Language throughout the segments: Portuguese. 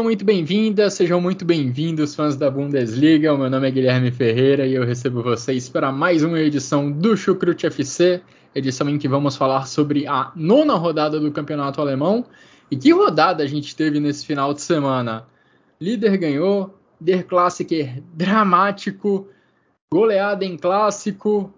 Sejam muito bem-vindas, sejam muito bem-vindos, fãs da Bundesliga. O meu nome é Guilherme Ferreira e eu recebo vocês para mais uma edição do Chucrute FC, edição em que vamos falar sobre a nona rodada do campeonato alemão. E que rodada a gente teve nesse final de semana? Líder ganhou, Der Klassiker dramático, goleada em clássico,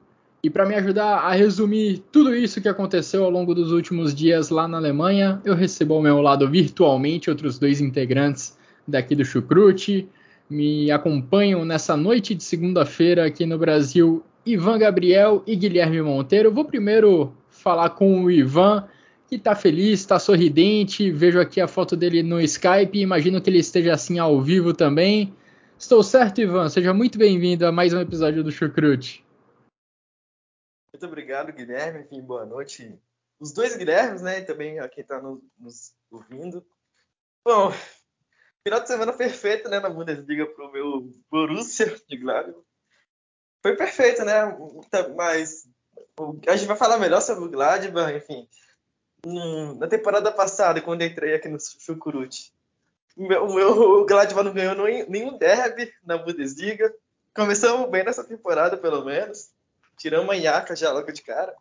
e para me ajudar a resumir tudo isso que aconteceu ao longo dos últimos dias lá na Alemanha, eu recebo ao meu lado virtualmente outros dois integrantes daqui do Chucrute. Me acompanham nessa noite de segunda-feira aqui no Brasil Ivan Gabriel e Guilherme Monteiro. vou primeiro falar com o Ivan, que está feliz, está sorridente. Vejo aqui a foto dele no Skype, imagino que ele esteja assim ao vivo também. Estou certo, Ivan? Seja muito bem-vindo a mais um episódio do Chucrute. Muito obrigado, Guilherme. Enfim, boa noite. Os dois Guilhermes, né? E também a quem está nos, nos, ouvindo. Bom, final de semana perfeito, né? Na Bundesliga para o meu Borussia de Gladbach. Foi perfeito, né? Tá, mas a gente vai falar melhor sobre o Gladbach, enfim. Na temporada passada, quando entrei aqui no Chucurute, o meu, o Gladbach não ganhou nenhum derby na Bundesliga. Começamos bem nessa temporada, pelo menos tiramos a Iaca já logo de cara.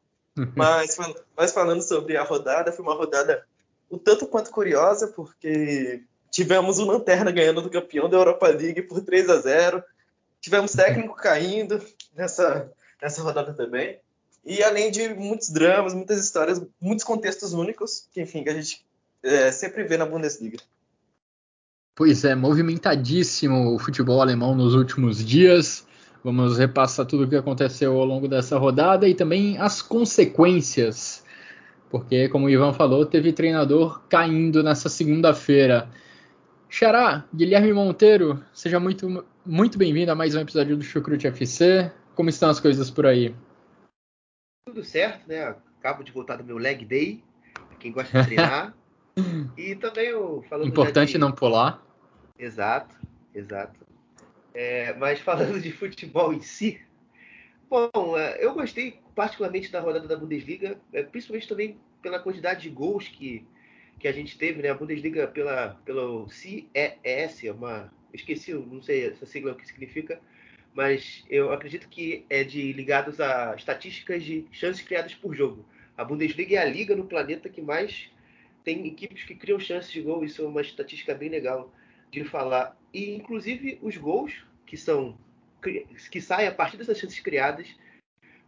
Mas, mas falando sobre a rodada, foi uma rodada um tanto quanto curiosa, porque tivemos o Lanterna ganhando do campeão da Europa League por 3 a 0 Tivemos técnico caindo nessa, nessa rodada também. E além de muitos dramas, muitas histórias, muitos contextos únicos, que enfim, que a gente é, sempre vê na Bundesliga. Pois é, movimentadíssimo o futebol alemão nos últimos dias. Vamos repassar tudo o que aconteceu ao longo dessa rodada e também as consequências, porque, como o Ivan falou, teve treinador caindo nessa segunda-feira. Xará, Guilherme Monteiro, seja muito, muito bem-vindo a mais um episódio do Chucrute FC. Como estão as coisas por aí? Tudo certo, né? Acabo de voltar do meu leg day, quem gosta de treinar. e também eu falando Importante de... não pular. Exato, exato. É, mas falando de futebol em si, bom, é, eu gostei particularmente da rodada da Bundesliga, é, principalmente também pela quantidade de gols que, que a gente teve, né? A Bundesliga pela pelo CES, é uma, esqueci, não sei essa sigla o que significa, mas eu acredito que é de ligados a estatísticas de chances criadas por jogo. A Bundesliga é a liga no planeta que mais tem equipes que criam chances de gol. Isso é uma estatística bem legal de falar. E, inclusive, os gols que são que saem a partir dessas chances criadas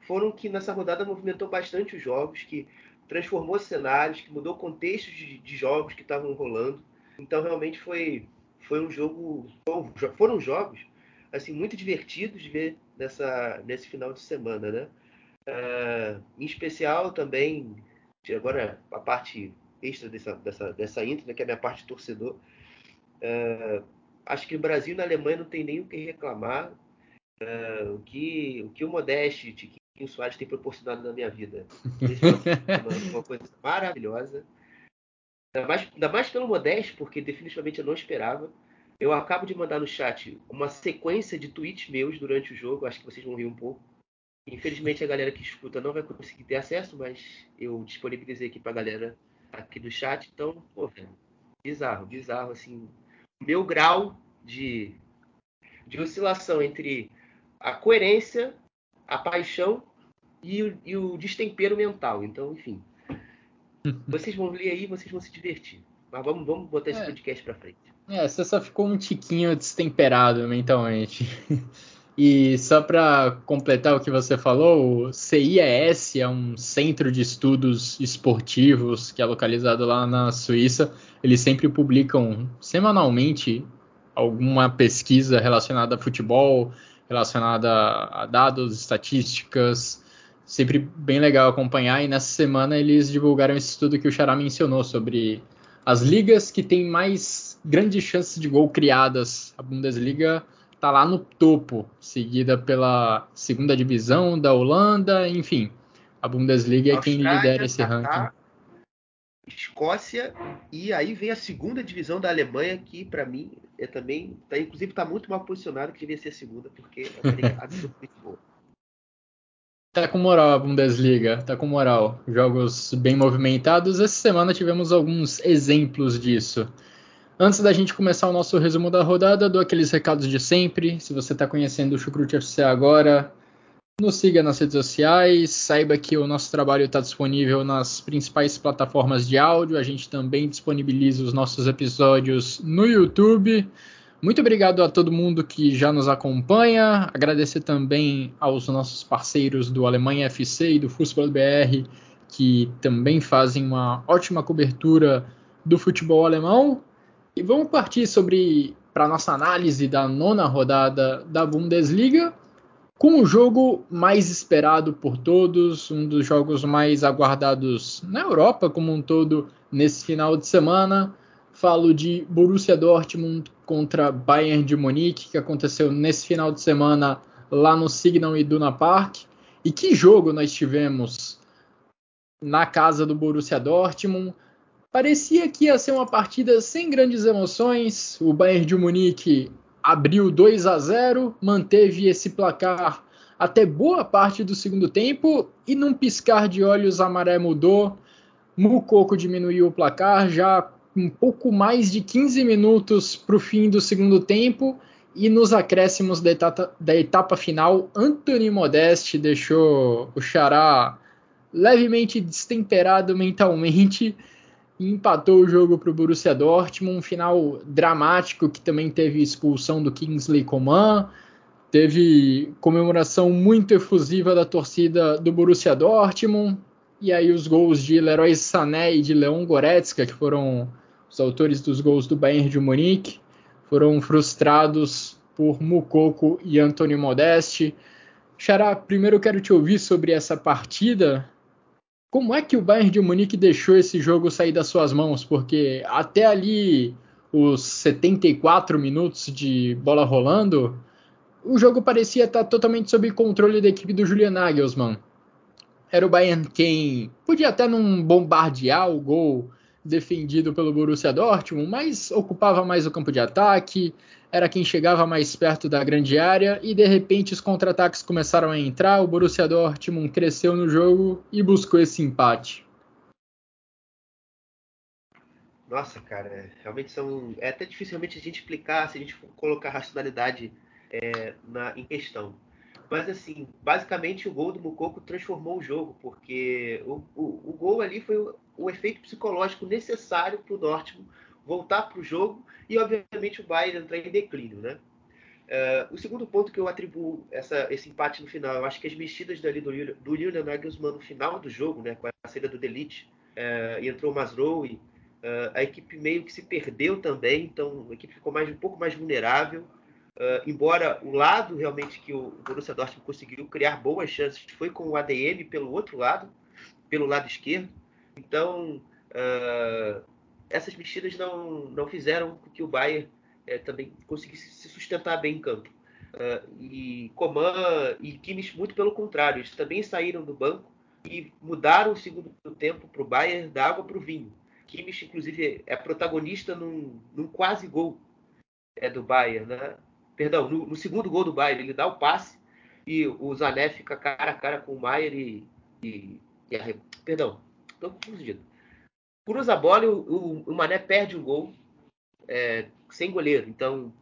foram que nessa rodada movimentou bastante os jogos, que transformou cenários, que mudou contextos de, de jogos que estavam rolando. Então, realmente foi, foi um jogo. Foram jogos assim muito divertidos de ver nessa, nesse final de semana, né? Uh, em especial também, agora a parte extra dessa, dessa, dessa intro, né, que é a minha parte torcedor, Uh, acho que o Brasil e na Alemanha não tem nem o que reclamar. Uh, o, que, o que o Modeste e Tiquinho Soares tem proporcionado na minha vida. Uma, uma coisa maravilhosa. Ainda mais, ainda mais pelo Modeste, porque definitivamente eu não esperava. Eu acabo de mandar no chat uma sequência de tweets meus durante o jogo. Acho que vocês vão rir um pouco. Infelizmente a galera que escuta não vai conseguir ter acesso, mas eu disponibilizei aqui pra galera aqui do chat. Então, pô, bizarro, bizarro, assim, meu grau de, de oscilação entre a coerência, a paixão e o, e o destempero mental. Então, enfim. Vocês vão ler aí, vocês vão se divertir. Mas vamos, vamos botar esse é. podcast pra frente. É, você só ficou um tiquinho destemperado mentalmente. E só para completar o que você falou, o CIES é um centro de estudos esportivos que é localizado lá na Suíça. Eles sempre publicam semanalmente alguma pesquisa relacionada a futebol, relacionada a dados, estatísticas. Sempre bem legal acompanhar. E nessa semana eles divulgaram esse estudo que o Xará mencionou sobre as ligas que têm mais grandes chances de gol criadas. A Bundesliga está lá no topo, seguida pela segunda divisão da Holanda, enfim. A Bundesliga é quem lidera esse ranking. Escócia e aí vem a segunda divisão da Alemanha que para mim é também, tá, inclusive está muito mal posicionado que devia ser segunda porque é uma liga absolutamente boa. Tá com moral a Bundesliga, tá com moral. Jogos bem movimentados. Essa semana tivemos alguns exemplos disso. Antes da gente começar o nosso resumo da rodada, dou aqueles recados de sempre. Se você está conhecendo o Chucrute FC agora, nos siga nas redes sociais, saiba que o nosso trabalho está disponível nas principais plataformas de áudio. A gente também disponibiliza os nossos episódios no YouTube. Muito obrigado a todo mundo que já nos acompanha. Agradecer também aos nossos parceiros do Alemanha FC e do Futebol BR, que também fazem uma ótima cobertura do futebol alemão. E vamos partir sobre para nossa análise da nona rodada da Bundesliga com o jogo mais esperado por todos, um dos jogos mais aguardados na Europa como um todo nesse final de semana. Falo de Borussia Dortmund contra Bayern de Munique, que aconteceu nesse final de semana lá no Signal Iduna Park. E que jogo nós tivemos na casa do Borussia Dortmund. Parecia que ia ser uma partida sem grandes emoções. O Bayern de Munique abriu 2 a 0, manteve esse placar até boa parte do segundo tempo e num piscar de olhos a maré mudou. Mucoco diminuiu o placar já um pouco mais de 15 minutos para o fim do segundo tempo e nos acréscimos da etapa, da etapa final, Anthony Modeste deixou o Xará levemente destemperado mentalmente empatou o jogo para o Borussia Dortmund, um final dramático que também teve expulsão do Kingsley Coman, teve comemoração muito efusiva da torcida do Borussia Dortmund, e aí os gols de Leroy Sané e de Leon Goretzka, que foram os autores dos gols do Bayern de Munique, foram frustrados por Mukoko e Antônio Modeste. Xará, primeiro eu quero te ouvir sobre essa partida, como é que o Bayern de Munique deixou esse jogo sair das suas mãos? Porque até ali, os 74 minutos de bola rolando, o jogo parecia estar totalmente sob controle da equipe do Julian Nagelsmann. Era o Bayern quem podia até não bombardear o gol defendido pelo Borussia Dortmund, mas ocupava mais o campo de ataque, era quem chegava mais perto da grande área e de repente os contra-ataques começaram a entrar, o Borussia Dortmund cresceu no jogo e buscou esse empate. Nossa, cara, realmente são. É até dificilmente a gente explicar se a gente colocar racionalidade é, na, em questão. Mas assim, basicamente o gol do Mukoko transformou o jogo, porque o, o, o gol ali foi o, o efeito psicológico necessário para o Dortmund voltar para o jogo e, obviamente, o Bayern entrar em declínio, né? Uh, o segundo ponto que eu atribuo essa, esse empate no final, eu acho que as mexidas dali do, do Julian Nagelsmann no final do jogo, né, com a saída do Delite, uh, e entrou o Masrowi, uh, a equipe meio que se perdeu também, então a equipe ficou mais, um pouco mais vulnerável. embora o lado realmente que o Borussia Dortmund conseguiu criar boas chances foi com o ADM pelo outro lado, pelo lado esquerdo. Então, essas mexidas não, não fizeram com que o Bayern é, também conseguisse se sustentar bem em campo. Uh, e Coman e Kimmich, muito pelo contrário, eles também saíram do banco e mudaram o segundo tempo para o Bayern da água para o vinho. Kimmich, inclusive, é protagonista num, num, quase gol é, do Bayern. Né? Perdão, no, no, segundo gol do Bayern, ele dá o passe e o Zané fica cara a cara com o Maier e, e, e a, Perdão, estou confundido cruza a bola e o, o, o Mané perde um gol é, sem goleiro. Então,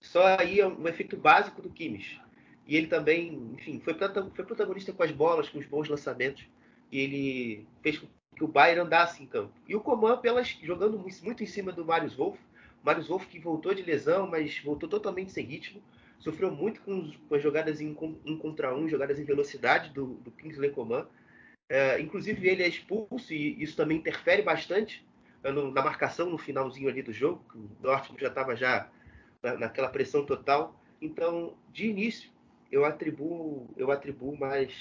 só aí é um efeito básico do Kimmich. E ele também, enfim, foi, foi protagonista com as bolas, com os bons lançamentos. E ele fez com que o Bayern andasse em campo. E o Coman, pelas, jogando muito em cima do Marius Wolff. Marius Wolff que voltou de lesão, mas voltou totalmente sem ritmo. Sofreu muito com, as jogadas em um contra um, jogadas em velocidade do, do Kingsley Coman. É, inclusive ele é expulso e isso também interfere bastante no, na marcação no finalzinho ali do jogo. o Dortmund já estava já na, naquela pressão total. Então, de início, eu atribuo, eu atribuo mais,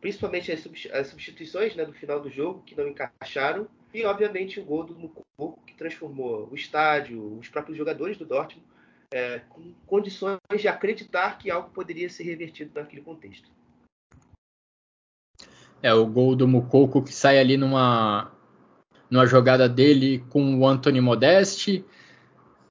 principalmente as substituições né, do final do jogo, que não encaixaram, e obviamente o gol do Mucoco, que transformou o estádio, os próprios jogadores do Dortmund, é, com condições de acreditar que algo poderia ser revertido naquele contexto. É o gol do Mucoco que sai ali numa, numa jogada dele com o Anthony Modeste,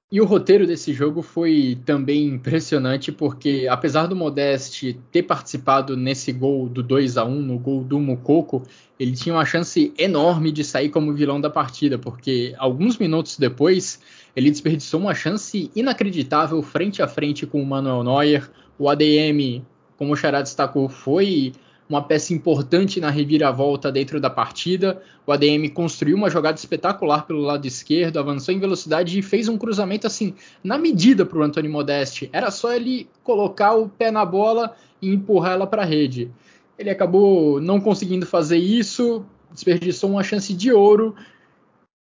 e o roteiro desse jogo foi também impressionante, porque apesar do Modeste ter participado nesse gol do 2 a 1 no gol do Mukoko, ele tinha uma chance enorme de sair como vilão da partida, porque alguns minutos depois ele desperdiçou uma chance inacreditável frente a frente com o Manuel Neuer. O ADM, como o Xará destacou, foi uma peça importante na reviravolta dentro da partida. O ADM construiu uma jogada espetacular pelo lado esquerdo, avançou em velocidade e fez um cruzamento assim na medida para o Antônio Modeste. Era só ele colocar o pé na bola e empurrar ela para a rede. Ele acabou não conseguindo fazer isso, desperdiçou uma chance de ouro.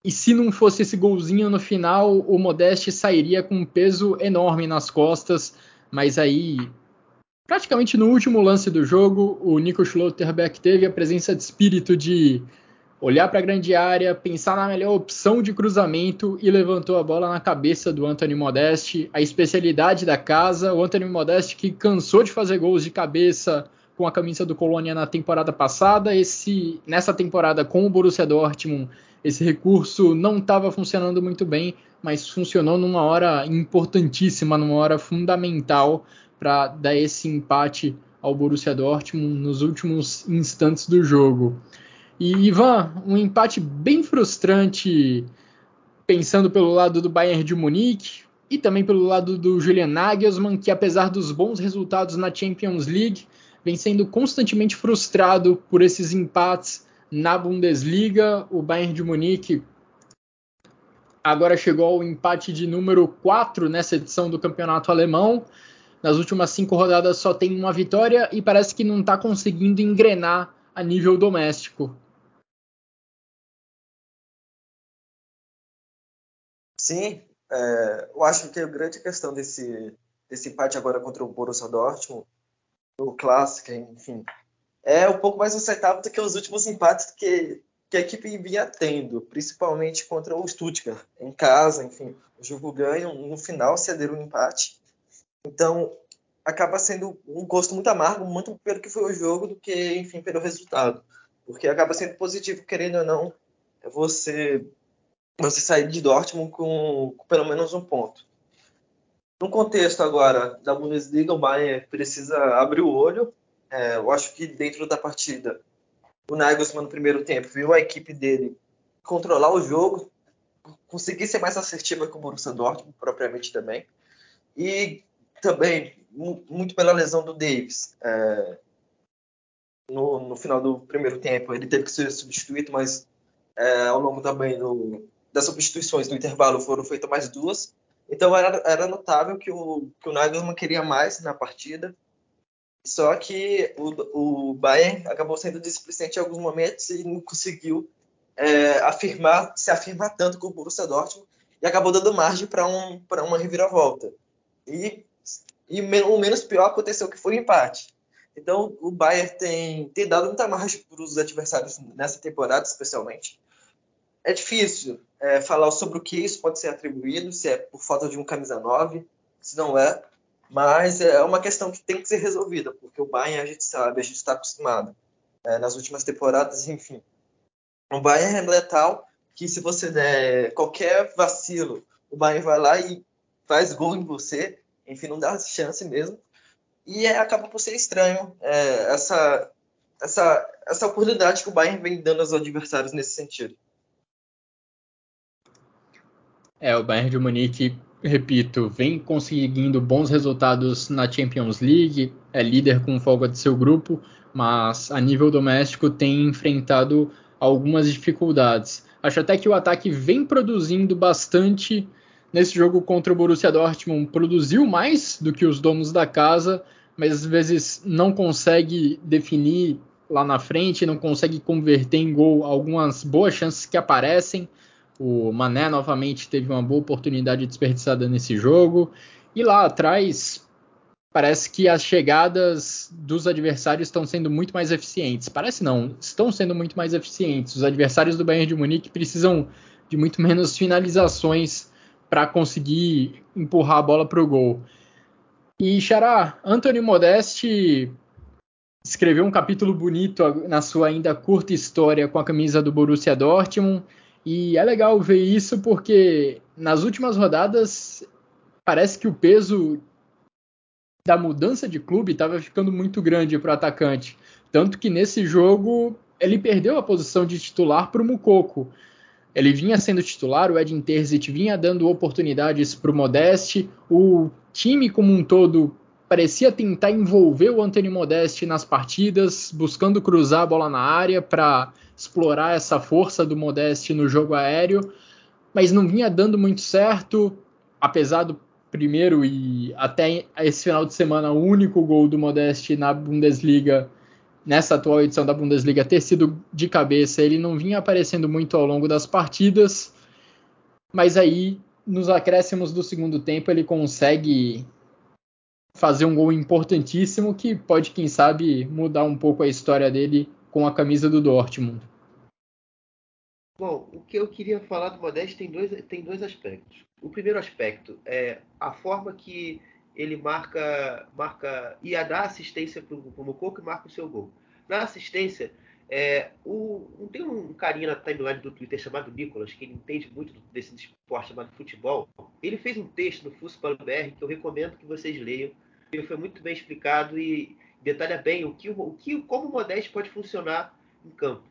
E se não fosse esse golzinho no final, o Modeste sairia com um peso enorme nas costas. Mas aí praticamente no último lance do jogo, o Nico Schlotterbeck teve a presença de espírito de olhar para a grande área, pensar na melhor opção de cruzamento e levantou a bola na cabeça do Anthony Modeste, a especialidade da casa, o Anthony Modeste que cansou de fazer gols de cabeça com a camisa do Colônia na temporada passada, esse nessa temporada com o Borussia Dortmund, esse recurso não estava funcionando muito bem, mas funcionou numa hora importantíssima, numa hora fundamental para dar esse empate ao Borussia Dortmund nos últimos instantes do jogo. E Ivan, um empate bem frustrante, pensando pelo lado do Bayern de Munique e também pelo lado do Julian Nagelsmann, que apesar dos bons resultados na Champions League, vem sendo constantemente frustrado por esses empates na Bundesliga. O Bayern de Munique agora chegou ao empate de número 4 nessa edição do campeonato alemão nas últimas cinco rodadas só tem uma vitória e parece que não está conseguindo engrenar a nível doméstico. Sim, é, eu acho que a grande questão desse, desse empate agora contra o Borussia Dortmund, no Clássico, enfim, é um pouco mais aceitável do que os últimos empates que, que a equipe vinha tendo, principalmente contra o Stuttgart, em casa, enfim, o jogo ganho, no final cederam um empate, então, acaba sendo um gosto muito amargo, muito pelo que foi o jogo, do que, enfim, pelo resultado. Porque acaba sendo positivo, querendo ou não, você, você sair de Dortmund com, com pelo menos um ponto. No contexto agora da Bundesliga, o Bayern precisa abrir o olho. É, eu acho que dentro da partida, o Nagelsmann no primeiro tempo viu a equipe dele controlar o jogo, conseguir ser mais assertiva que o Borussia Dortmund, propriamente também. E também muito pela lesão do Davis. É, no, no, final do primeiro tempo, ele teve que ser substituído, mas é, ao longo também do, das substituições no intervalo foram feitas mais duas. Então era, era notável que o, que o Nagelsmann queria mais na partida. Só que o, o Bayern acabou sendo displicente em alguns momentos e não conseguiu é, afirmar, se afirmar tanto com o Borussia Dortmund e acabou dando margem para um, uma reviravolta. E e o menos pior aconteceu que foi o empate. Então o Bayern tem, tem dado muita margem para os adversários nessa temporada, especialmente. É difícil é, falar sobre o que isso pode ser atribuído, se é por falta de um camisa 9, se não é, mas é uma questão que tem que ser resolvida, porque o Bayern a gente sabe, a gente está acostumado é, nas últimas temporadas, enfim. O Bayern é letal que se você der qualquer vacilo, o Bayern vai lá e faz gol em você enfim, não dá chance mesmo. E é, acaba por ser estranho é, essa, essa, essa oportunidade que o Bayern vem dando aos adversários nesse sentido. É, o Bayern de Munique, repito, vem conseguindo bons resultados na Champions League, é líder com folga de seu grupo, mas a nível doméstico tem enfrentado algumas dificuldades. Acho até que o ataque vem produzindo bastante nesse jogo contra o Borussia Dortmund produziu mais do que os donos da casa, mas às vezes não consegue definir lá na frente, não consegue converter em gol algumas boas chances que aparecem. O Mané novamente teve uma boa oportunidade desperdiçada nesse jogo. E lá atrás, parece que as chegadas dos adversários estão sendo muito mais eficientes. Parece não, estão sendo muito mais eficientes. Os adversários do Bayern de Munique precisam de muito menos finalizações para conseguir empurrar a bola para o gol. E Xará, Anthony Modeste escreveu um capítulo bonito na sua ainda curta história com a camisa do Borussia Dortmund. E é legal ver isso porque nas últimas rodadas parece que o peso da mudança de clube estava ficando muito grande para o atacante. Tanto que nesse jogo ele perdeu a posição de titular para o Mukoko. Ele vinha sendo titular, o Edin Terzic vinha dando oportunidades para o Modeste, o time como um todo parecia tentar envolver o Antônio Modeste nas partidas, buscando cruzar a bola na área para explorar essa força do Modeste no jogo aéreo, mas não vinha dando muito certo, apesar do primeiro e até esse final de semana o único gol do Modeste na Bundesliga nessa atual edição da Bundesliga ter sido de cabeça, ele não vinha aparecendo muito ao longo das partidas, mas aí nos acréscimos do segundo tempo ele consegue fazer um gol importantíssimo que pode, quem sabe, mudar um pouco a história dele com a camisa do Dortmund. Bom, o que eu queria falar do Modeste tem dois, tem dois aspectos. O primeiro aspecto é a forma que ele marca, marca ia dar assistência para o Mococo e marca o seu gol. Na assistência, é, o, tem um carinha na timeline do Twitter chamado Nicolas, que ele entende muito desse esporte chamado futebol. Ele fez um texto no Fussball BR que eu recomendo que vocês leiam. Ele foi muito bem explicado e detalha bem o que, o que como o Modeste pode funcionar em campo.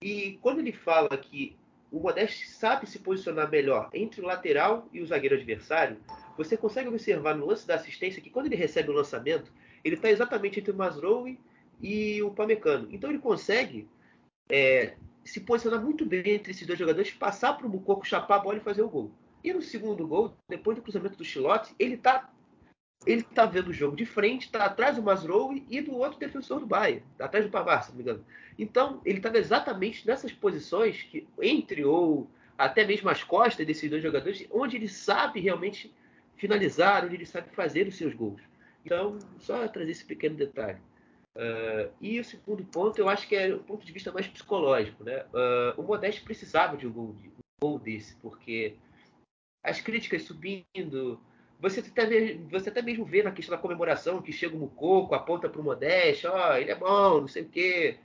E quando ele fala que o Modeste sabe se posicionar melhor entre o lateral e o zagueiro adversário, você consegue observar no lance da assistência que quando ele recebe o lançamento, ele está exatamente entre o Masrowi e o Pamecano. Então ele consegue é, se posicionar muito bem entre esses dois jogadores, passar para o Bucoco chapar a bola e fazer o gol. E no segundo gol, depois do cruzamento do Chilote, ele está ele tá vendo o jogo de frente, está atrás do Masrowi e do outro defensor do Bahia, tá atrás do Pavar, se não me engano. Então, ele estava exatamente nessas posições, que entre ou até mesmo as costas desses dois jogadores, onde ele sabe realmente finalizar, onde ele sabe fazer os seus gols. Então, só trazer esse pequeno detalhe. Uh, e o segundo ponto, eu acho que é um ponto de vista mais psicológico. Né? Uh, o Modeste precisava de um gol, de, um gol desse, porque as críticas subindo, você até, você até mesmo vê na questão da comemoração que chega o Mucoco, aponta para o Modeste, ó, oh, ele é bom, não sei o quê.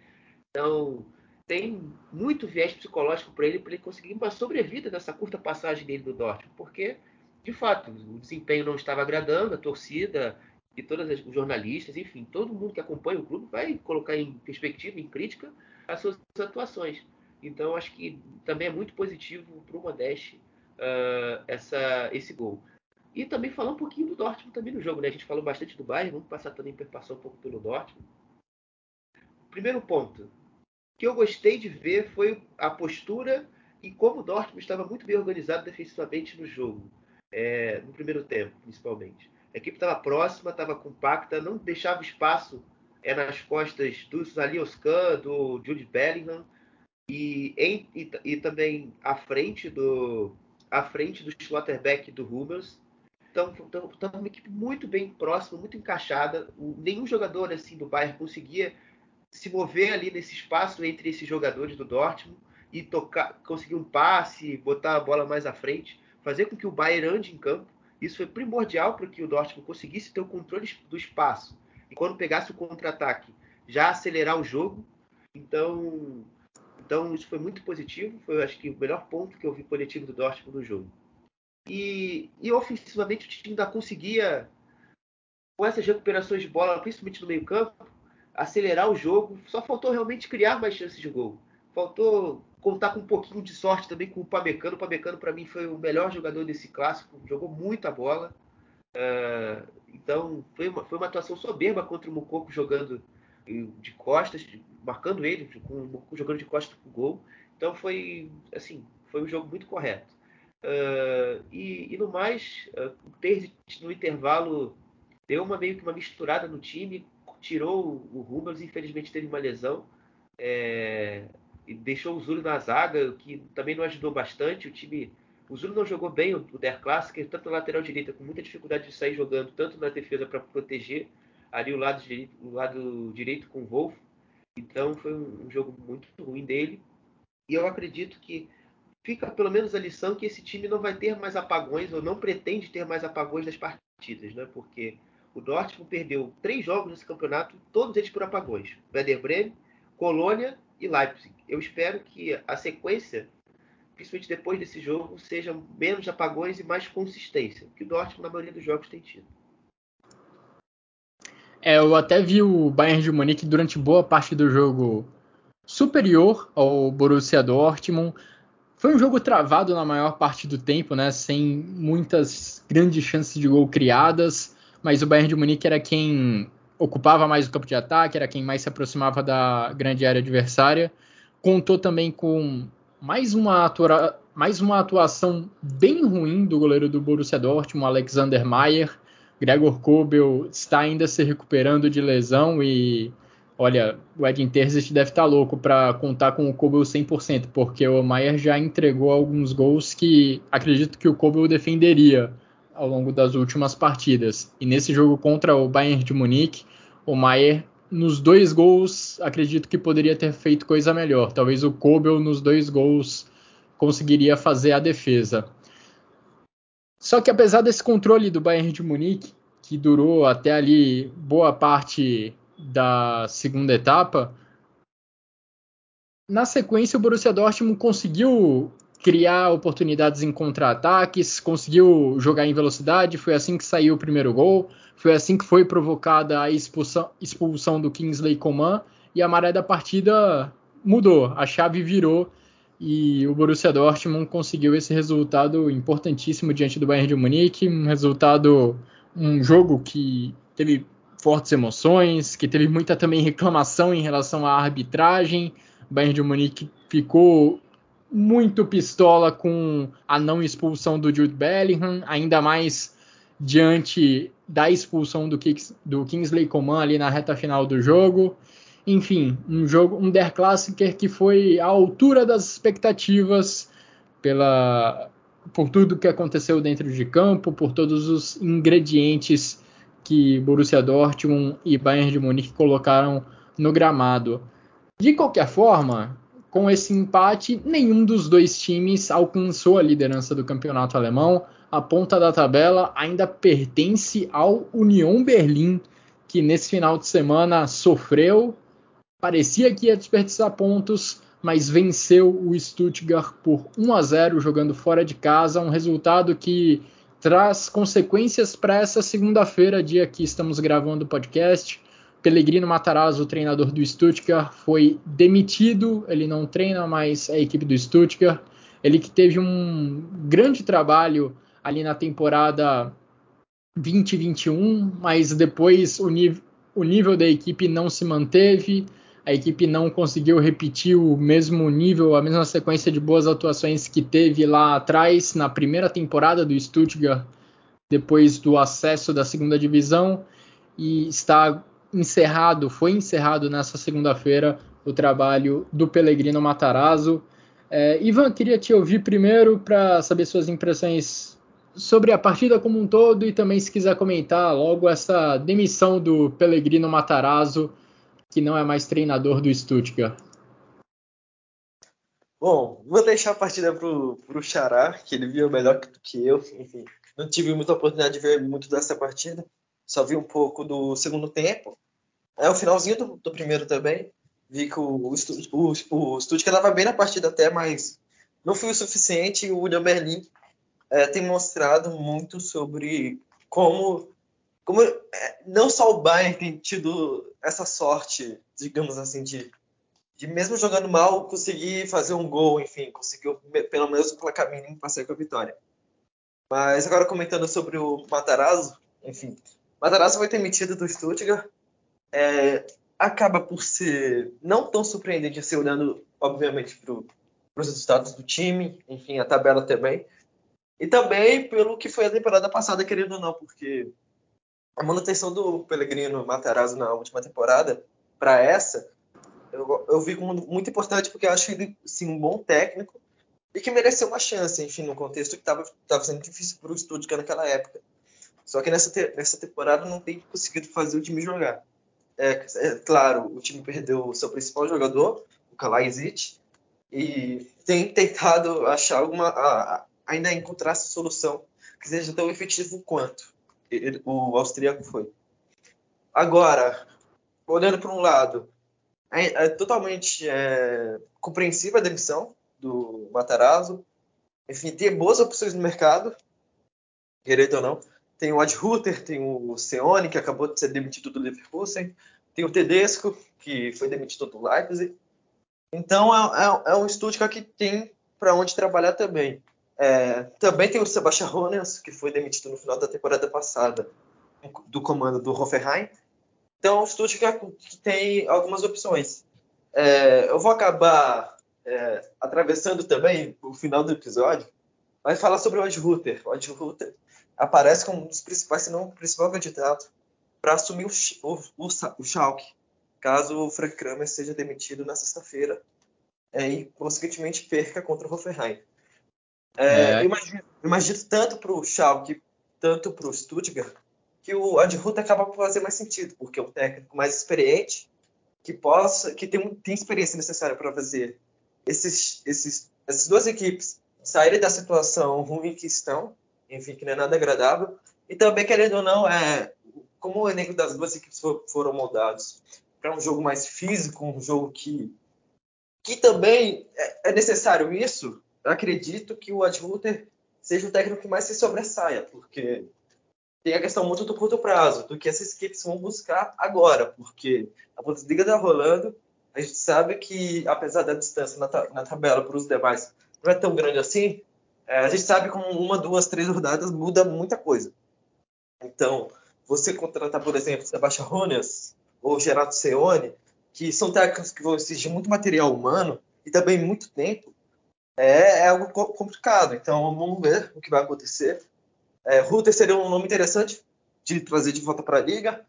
Então, tem muito viés psicológico para ele, para ele conseguir uma sobrevida nessa curta passagem dele do Dortmund, porque, de fato, o desempenho não estava agradando, a torcida e todos os jornalistas, enfim, todo mundo que acompanha o clube vai colocar em perspectiva, em crítica, as suas atuações. Então, acho que também é muito positivo para o Modeste uh, essa, esse gol. E também falar um pouquinho do Dortmund também no jogo, né? A gente falou bastante do Bayern, vamos passar também para passar um pouco pelo Dortmund. Primeiro ponto que eu gostei de ver foi a postura e como o Dortmund estava muito bem organizado defensivamente no jogo, é, no primeiro tempo, principalmente. A equipe estava próxima, estava compacta, não deixava espaço é, nas costas do Zalioskan, do Jude Bellingham e, em, e, e, também à frente do à frente do Schlotterbeck e do Hummels então, uma equipe muito bem próxima, muito encaixada. Nenhum jogador assim do Bayern conseguia se mover ali nesse espaço entre esses jogadores do Dortmund e tocar, conseguir um passe, botar a bola mais à frente, fazer com que o Bayern ande em campo. Isso foi primordial para que o Dortmund conseguisse ter o controle do espaço e quando pegasse o contra-ataque, já acelerar o jogo. Então, então isso foi muito positivo. Foi, acho que, o melhor ponto que eu vi coletivo do Dortmund no jogo. E, e ofensivamente o time ainda conseguia, com essas recuperações de bola, principalmente no meio-campo, acelerar o jogo. Só faltou realmente criar mais chances de gol. Faltou contar com um pouquinho de sorte também com o Pamecano. O Pamecano, para mim, foi o melhor jogador desse clássico. Jogou muita bola. Uh, então, foi uma, foi uma atuação soberba contra o Mucoco jogando de costas, marcando ele, com, jogando de costas o gol. Então, foi, assim, foi um jogo muito correto. Uh, e, e, no mais, uh, o Terzi no intervalo deu uma meio que uma misturada no time, tirou o, Rubens, infelizmente teve uma lesão, é, e deixou o Zulu na zaga, que também não ajudou bastante. O time O Zulu não jogou bem o, o Der Klassiker, tanto na lateral direita, com muita dificuldade de sair jogando, tanto na defesa para proteger ali o lado, direito, o lado direito com o Wolf. Então foi um, um jogo muito ruim dele. E eu acredito que fica pelo menos a lição que esse time não vai ter mais apagões, ou não pretende ter mais apagões das partidas, né? Porque o Dortmund perdeu três jogos nesse campeonato, todos eles por apagões. Werder Bremen, Colônia e Leipzig. Eu espero que a sequência, principalmente depois desse jogo, seja menos apagões e mais consistência, que o Dortmund na maioria dos jogos tem tido. É, eu até vi o Bayern de Munique durante boa parte do jogo superior ao Borussia Dortmund. Foi um jogo travado na maior parte do tempo, né, sem muitas grandes chances de gol criadas, mas o Bayern de Munique era quem ocupava mais o campo de ataque, era quem mais se aproximava da grande área adversária. Contou também com mais uma, atua mais uma atuação bem ruim do goleiro do Borussia Dortmund, Alexander Mayer. Gregor Kobel está ainda se recuperando de lesão e olha, o Edin Terzic deve estar louco para contar com o Kobel 100%, porque o Mayer já entregou alguns gols que acredito que o Kobel defenderia ao longo das últimas partidas. E nesse jogo contra o Bayern de Munique, o Maier nos dois gols, acredito que poderia ter feito coisa melhor. Talvez o Kobel nos dois gols conseguiria fazer a defesa. Só que apesar desse controle do Bayern de Munique, que durou até ali boa parte da segunda etapa, na sequência o Borussia Dortmund conseguiu criar oportunidades em contra-ataques, conseguiu jogar em velocidade, foi assim que saiu o primeiro gol, foi assim que foi provocada a expulsão, expulsão do Kingsley Coman e a maré da partida mudou, a chave virou e o Borussia Dortmund conseguiu esse resultado importantíssimo diante do Bayern de Munique, um resultado, um jogo que teve fortes emoções, que teve muita também reclamação em relação à arbitragem. O Bayern de Munique ficou muito pistola com a não expulsão do Jude Bellingham, ainda mais diante da expulsão do, Kings, do Kingsley Coman ali na reta final do jogo. Enfim, um jogo, um Der Klassiker que foi à altura das expectativas pela por tudo que aconteceu dentro de campo, por todos os ingredientes que Borussia Dortmund e Bayern de Munique colocaram no gramado. De qualquer forma, com esse empate, nenhum dos dois times alcançou a liderança do campeonato alemão. A ponta da tabela ainda pertence ao Union Berlim, que nesse final de semana sofreu, parecia que ia desperdiçar pontos, mas venceu o Stuttgart por 1 a 0 jogando fora de casa, um resultado que traz consequências para essa segunda-feira, dia que estamos gravando o podcast. Pellegrino Matarazzo, treinador do Stuttgart, foi demitido. Ele não treina mais a equipe do Stuttgart. Ele que teve um grande trabalho ali na temporada 2021, mas depois o, o nível da equipe não se manteve. A equipe não conseguiu repetir o mesmo nível, a mesma sequência de boas atuações que teve lá atrás, na primeira temporada do Stuttgart, depois do acesso da segunda divisão, e está encerrado, foi encerrado nessa segunda-feira o trabalho do Pellegrino Matarazzo. É, Ivan, queria te ouvir primeiro para saber suas impressões sobre a partida como um todo e também se quiser comentar logo essa demissão do Pellegrino Matarazzo, que não é mais treinador do Stuttgart. Bom, vou deixar a partida pro, pro Xará, que ele viu melhor que eu. Enfim, não tive muita oportunidade de ver muito dessa partida só vi um pouco do segundo tempo. É o finalzinho do, do primeiro também. Vi que o, o, o, o Stuttgart estava bem na partida até, mas não foi o suficiente. O William Berlin é, tem mostrado muito sobre como, como é, não só o Bayern tem tido essa sorte, digamos assim, de, de mesmo jogando mal, conseguir fazer um gol, enfim, conseguiu pelo menos o placar mínimo passar com a vitória. Mas agora comentando sobre o Matarazzo, enfim, Matarazzo foi demitido do Stuttgart. É, acaba por ser não tão surpreendente assim, olhando, obviamente, para os resultados do time, enfim, a tabela também. E também pelo que foi a temporada passada, querendo ou não, porque a manutenção do Pellegrino Matarazzo na última temporada para essa, eu, eu vi como muito importante porque eu acho ele sim, um bom técnico. e que mereceu uma chance, enfim, no contexto que estava sendo difícil para o Stuttgart naquela época. Só que nessa, te, nessa temporada não tem conseguido fazer o time jogar. É, é claro, o time perdeu o seu principal jogador, o Kalajdzic, e tem tentado achar alguma, a, ainda encontrar essa solução que seja tão efetivo quanto ele, o austríaco foi. Agora, olhando para um lado, é, é totalmente é, compreensível a demissão do Matarazzo. Enfim, tem boas opções no mercado, querendo ou não. Tem o Ad Ruther, tem o Seone, que acabou de ser demitido do Leverkusen. Tem o Tedesco, que foi demitido do Leipzig. Então, é, é, é um estúdio que tem para onde trabalhar também. É, também tem o Sebastian Ronens, que foi demitido no final da temporada passada do comando do Hoffenheim. Então, é um estúdio que, tem algumas opções. É, eu vou acabar é, atravessando também o final do episódio, vai falar sobre o Odd Ruther. O Odd Ruther aparece como um dos principais, se não o principal candidato para assumir o, o, o, o Schalke, caso o Frank Kramer seja demitido na sexta-feira é, e, consequentemente, perca contra o Hoffenheim. É, é. Imagino, imagino tanto para o Schalke, tanto para o Stuttgart, que o Adhut acaba por fazer mais sentido, porque é um técnico mais experiente, que possa, que tem, tem experiência necessária para fazer esses, esses, essas duas equipes saírem da situação ruim que estão, enfim, que não é nada agradável, e também, querendo ou não, é, como o elenco das duas equipes for, foram moldados para um jogo mais físico, um jogo que, que também é, é necessário isso, eu acredito que o Adwuter seja o técnico que mais se sobressaia, porque tem a questão muito do curto prazo, do que essas equipes vão buscar agora, porque a Bundesliga está rolando, a gente sabe que, apesar da distância na, na tabela para os demais não é tão grande assim, é, a gente sabe como uma, duas, três rodadas muda muita coisa. Então, você contratar, por exemplo, Sebastião Ronas ou Gerardo Seone, que são técnicos que vão exigir muito material humano e também muito tempo, é, é algo complicado. Então, vamos ver o que vai acontecer. É, seria um nome interessante de trazer de volta para a liga.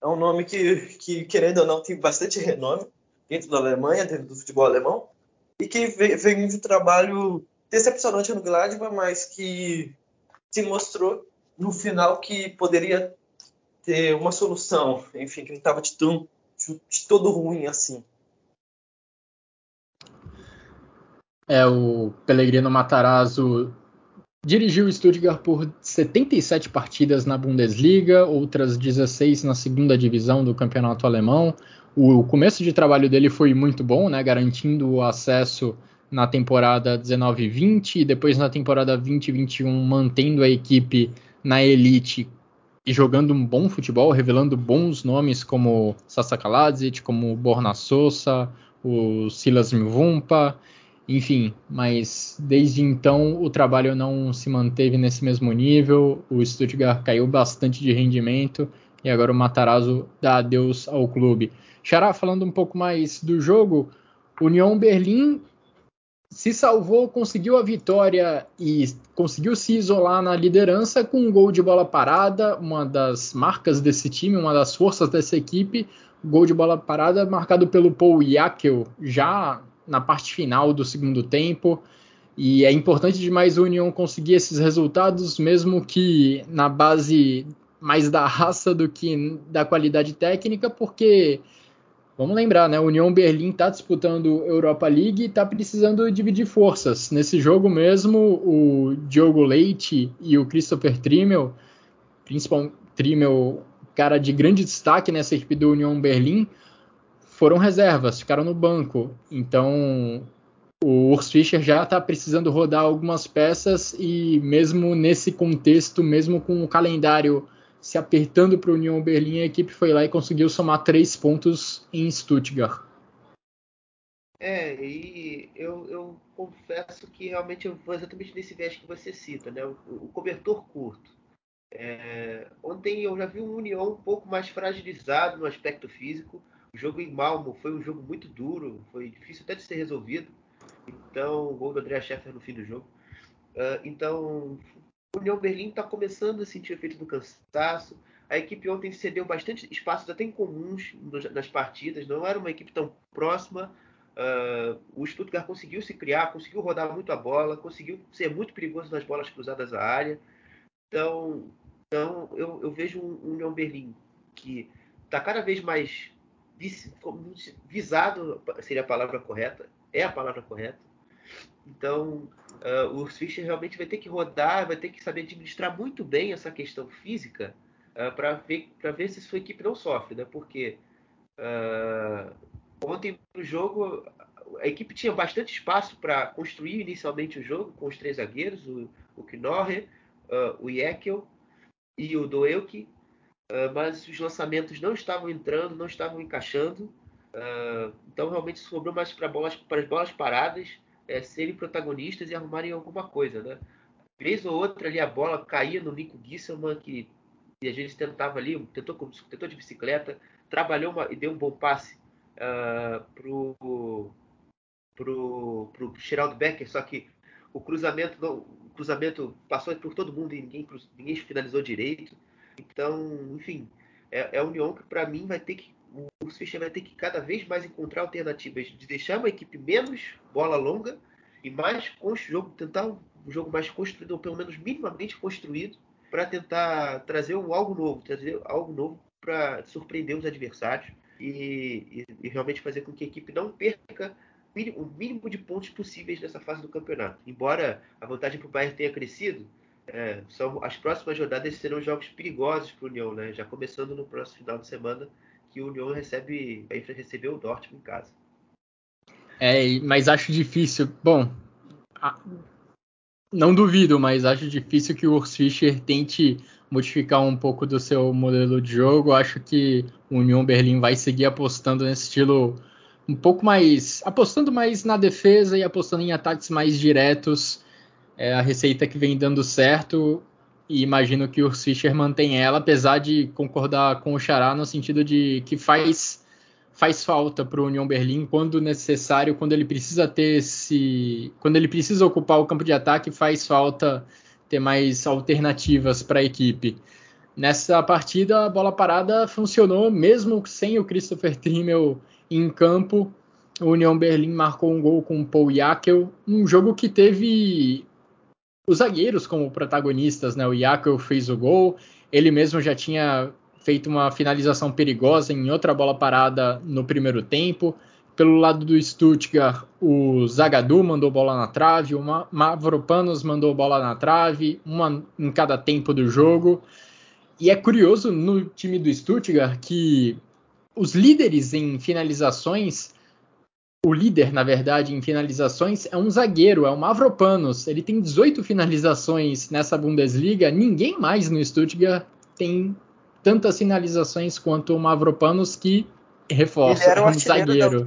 É um nome que, que, querendo ou não, tem bastante renome dentro da Alemanha, dentro do futebol alemão, e que vem de um trabalho decepcionante no Gladbach, mas que se mostrou no final que poderia ter uma solução, enfim, que não estava de, de todo ruim assim. É, o Pellegrino Matarazzo dirigiu o Stuttgart por 77 partidas na Bundesliga, outras 16 na segunda divisão do campeonato alemão. O começo de trabalho dele foi muito bom, né, garantindo o acesso na temporada 19-20 e depois na temporada 20-21 mantendo a equipe na elite e jogando um bom futebol, revelando bons nomes como Sasa Kaladzic, como Borna Sosa, o Silas Mvumpa enfim, mas desde então o trabalho não se manteve nesse mesmo nível, o Stuttgart caiu bastante de rendimento e agora o Matarazzo dá adeus ao clube. Xará, falando um pouco mais do jogo, União Berlim se salvou, conseguiu a vitória e conseguiu se isolar na liderança com um gol de bola parada, uma das marcas desse time, uma das forças dessa equipe, gol de bola parada marcado pelo Paul Jakel, já na parte final do segundo tempo. E é importante demais o União conseguir esses resultados, mesmo que na base mais da raça do que da qualidade técnica, porque vamos lembrar, né? O União Berlim está disputando Europa League e está precisando dividir forças. Nesse jogo mesmo, o Diogo Leite e o Christopher Trimmel, principalmente Trimmel, cara de grande destaque nessa equipe do União Berlim, foram reservas, ficaram no banco. Então o Urs Fischer já está precisando rodar algumas peças e mesmo nesse contexto, mesmo com o calendário se apertando para o União Berlim, a equipe foi lá e conseguiu somar três pontos em Stuttgart. É, e eu, eu confesso que realmente eu vou exatamente nesse viés que você cita, né? O, o cobertor curto. É, ontem eu já vi um União um pouco mais fragilizado no aspecto físico. Jogo em Malmo foi um jogo muito duro, foi difícil até de ser resolvido. Então, o gol do André Scheffer no fim do jogo. Uh, então, o União Berlim está começando a sentir efeito do cansaço. A equipe ontem cedeu bastante espaços até incomuns nas partidas, não era uma equipe tão próxima. Uh, o Stuttgart conseguiu se criar, conseguiu rodar muito a bola, conseguiu ser muito perigoso nas bolas cruzadas à área. Então, então eu, eu vejo um União Berlim que está cada vez mais visado, seria a palavra correta, é a palavra correta. Então, uh, o Fischer realmente vai ter que rodar, vai ter que saber administrar muito bem essa questão física uh, para ver, ver se sua equipe não sofre, né? Porque uh, ontem no jogo a equipe tinha bastante espaço para construir inicialmente o jogo com os três zagueiros, o, o Knorre, o Jekyll e o Doelke, mas os lançamentos não estavam entrando, não estavam encaixando. então realmente sobrou mais para bolas, para as bolas paradas é, serem protagonistas e arrumarem alguma coisa, né? Vez ou outra ali a bola caía no Nico Gisselman, que a gente tentava ali, tentou, tentou de bicicleta, trabalhou uma, e deu um bom passe uh, pro, pro, pro Geraldo Becker, só que o cruzamento, não, o cruzamento passou por todo mundo e ninguém, ninguém finalizou direito. Então, enfim, é, é a União que para mim vai ter que o Fischer vai ter que cada vez mais encontrar alternativas de deixar uma equipe menos bola longa e mais jogo, tentar um jogo mais construído, ou pelo menos minimamente construído, para tentar trazer um algo novo, trazer algo novo para surpreender os adversários e, e, e, realmente fazer com que a equipe não perca o mínimo de pontos possíveis nessa fase do campeonato. Embora a vantagem para o Bayern tenha crescido, é, são, as próximas rodadas serão jogos perigosos para o União, né? já começando no próximo final de semana que o União recebe, vai receber o Dortmund em casa. É, mas acho difícil. Bom, não duvido, mas acho difícil que o Urs Fischer tente modificar um pouco do seu modelo de jogo. Acho que o União Berlim vai seguir apostando nesse estilo um pouco mais, apostando mais na defesa e apostando em ataques mais diretos. É a receita que vem dando certo e imagino que o Fischer mantém ela, apesar de concordar com o Xará no sentido de que faz faz falta para o União Berlim quando necessário, quando ele precisa ter esse, quando ele precisa ocupar o campo de ataque, faz falta ter mais alternativas para a equipe. Nessa partida, a bola parada funcionou mesmo sem o Christopher Trimmel em campo. O União Berlim marcou um gol com o Paul Jakel, um jogo que teve os zagueiros como protagonistas, né? O Jakob fez o gol, ele mesmo já tinha feito uma finalização perigosa em outra bola parada no primeiro tempo. Pelo lado do Stuttgart, o Zagadou mandou bola na trave, o Mavropanos mandou bola na trave, uma em cada tempo do jogo. E é curioso no time do Stuttgart que os líderes em finalizações o líder, na verdade, em finalizações é um zagueiro, é o Mavropanos. Ele tem 18 finalizações nessa Bundesliga. Ninguém mais no Stuttgart tem tantas finalizações quanto o Mavropanos, que reforça, Ele era o um zagueiro.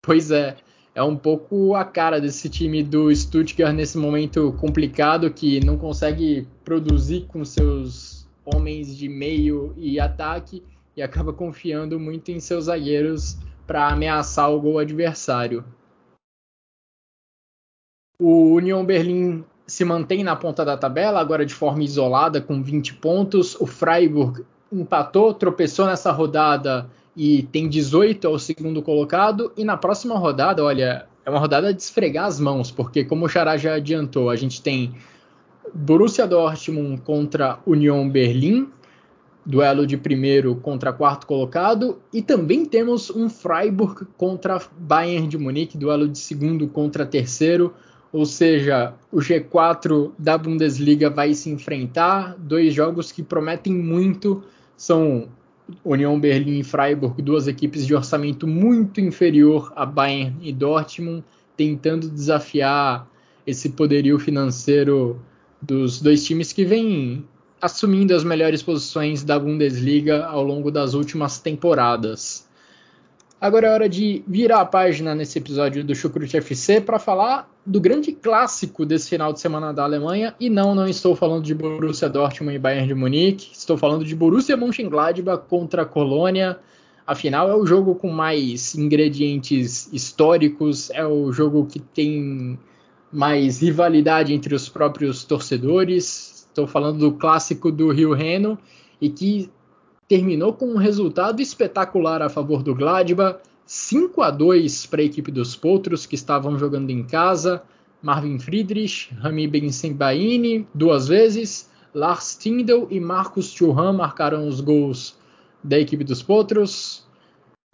Pois é, é um pouco a cara desse time do Stuttgart nesse momento complicado que não consegue produzir com seus homens de meio e ataque e acaba confiando muito em seus zagueiros para ameaçar o gol adversário. O Union Berlim se mantém na ponta da tabela, agora de forma isolada, com 20 pontos. O Freiburg empatou, tropeçou nessa rodada e tem 18, é o segundo colocado. E na próxima rodada, olha, é uma rodada de esfregar as mãos, porque como o Xará já adiantou, a gente tem Borussia Dortmund contra Union Berlim, duelo de primeiro contra quarto colocado, e também temos um Freiburg contra Bayern de Munique, duelo de segundo contra terceiro, ou seja, o G4 da Bundesliga vai se enfrentar, dois jogos que prometem muito, são União Berlim e Freiburg, duas equipes de orçamento muito inferior a Bayern e Dortmund, tentando desafiar esse poderio financeiro dos dois times que vêm assumindo as melhores posições da Bundesliga ao longo das últimas temporadas. Agora é hora de virar a página nesse episódio do Chucrute FC para falar do grande clássico desse final de semana da Alemanha. E não, não estou falando de Borussia Dortmund e Bayern de Munique. Estou falando de Borussia Mönchengladbach contra a Colônia. Afinal, é o jogo com mais ingredientes históricos, é o jogo que tem mais rivalidade entre os próprios torcedores. Estou falando do clássico do Rio Reno e que terminou com um resultado espetacular a favor do Gladbach, 5 a 2 para a equipe dos Potros, que estavam jogando em casa. Marvin Friedrich, Rami Bensembaini duas vezes, Lars Tindel e Marcos Churran marcaram os gols da equipe dos Potros.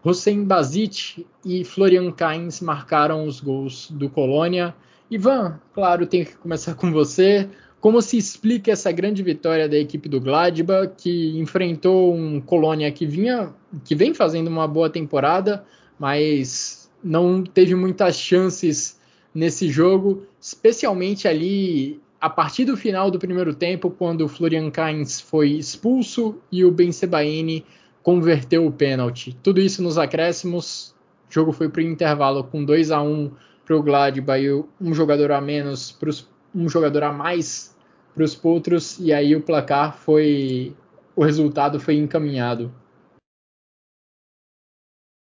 Hussein Bazic e Florian Kainz marcaram os gols do Colônia. Ivan, claro, tenho que começar com você. Como se explica essa grande vitória da equipe do Gladbach, que enfrentou um Colônia que vinha, que vem fazendo uma boa temporada, mas não teve muitas chances nesse jogo, especialmente ali a partir do final do primeiro tempo, quando o Florian Kainz foi expulso e o Ben Sebaini converteu o pênalti. Tudo isso nos acréscimos. O jogo foi para o intervalo com 2 a 1 para o Gladbach e um jogador a menos, pros, um jogador a mais para os Potros, e aí o placar foi. O resultado foi encaminhado.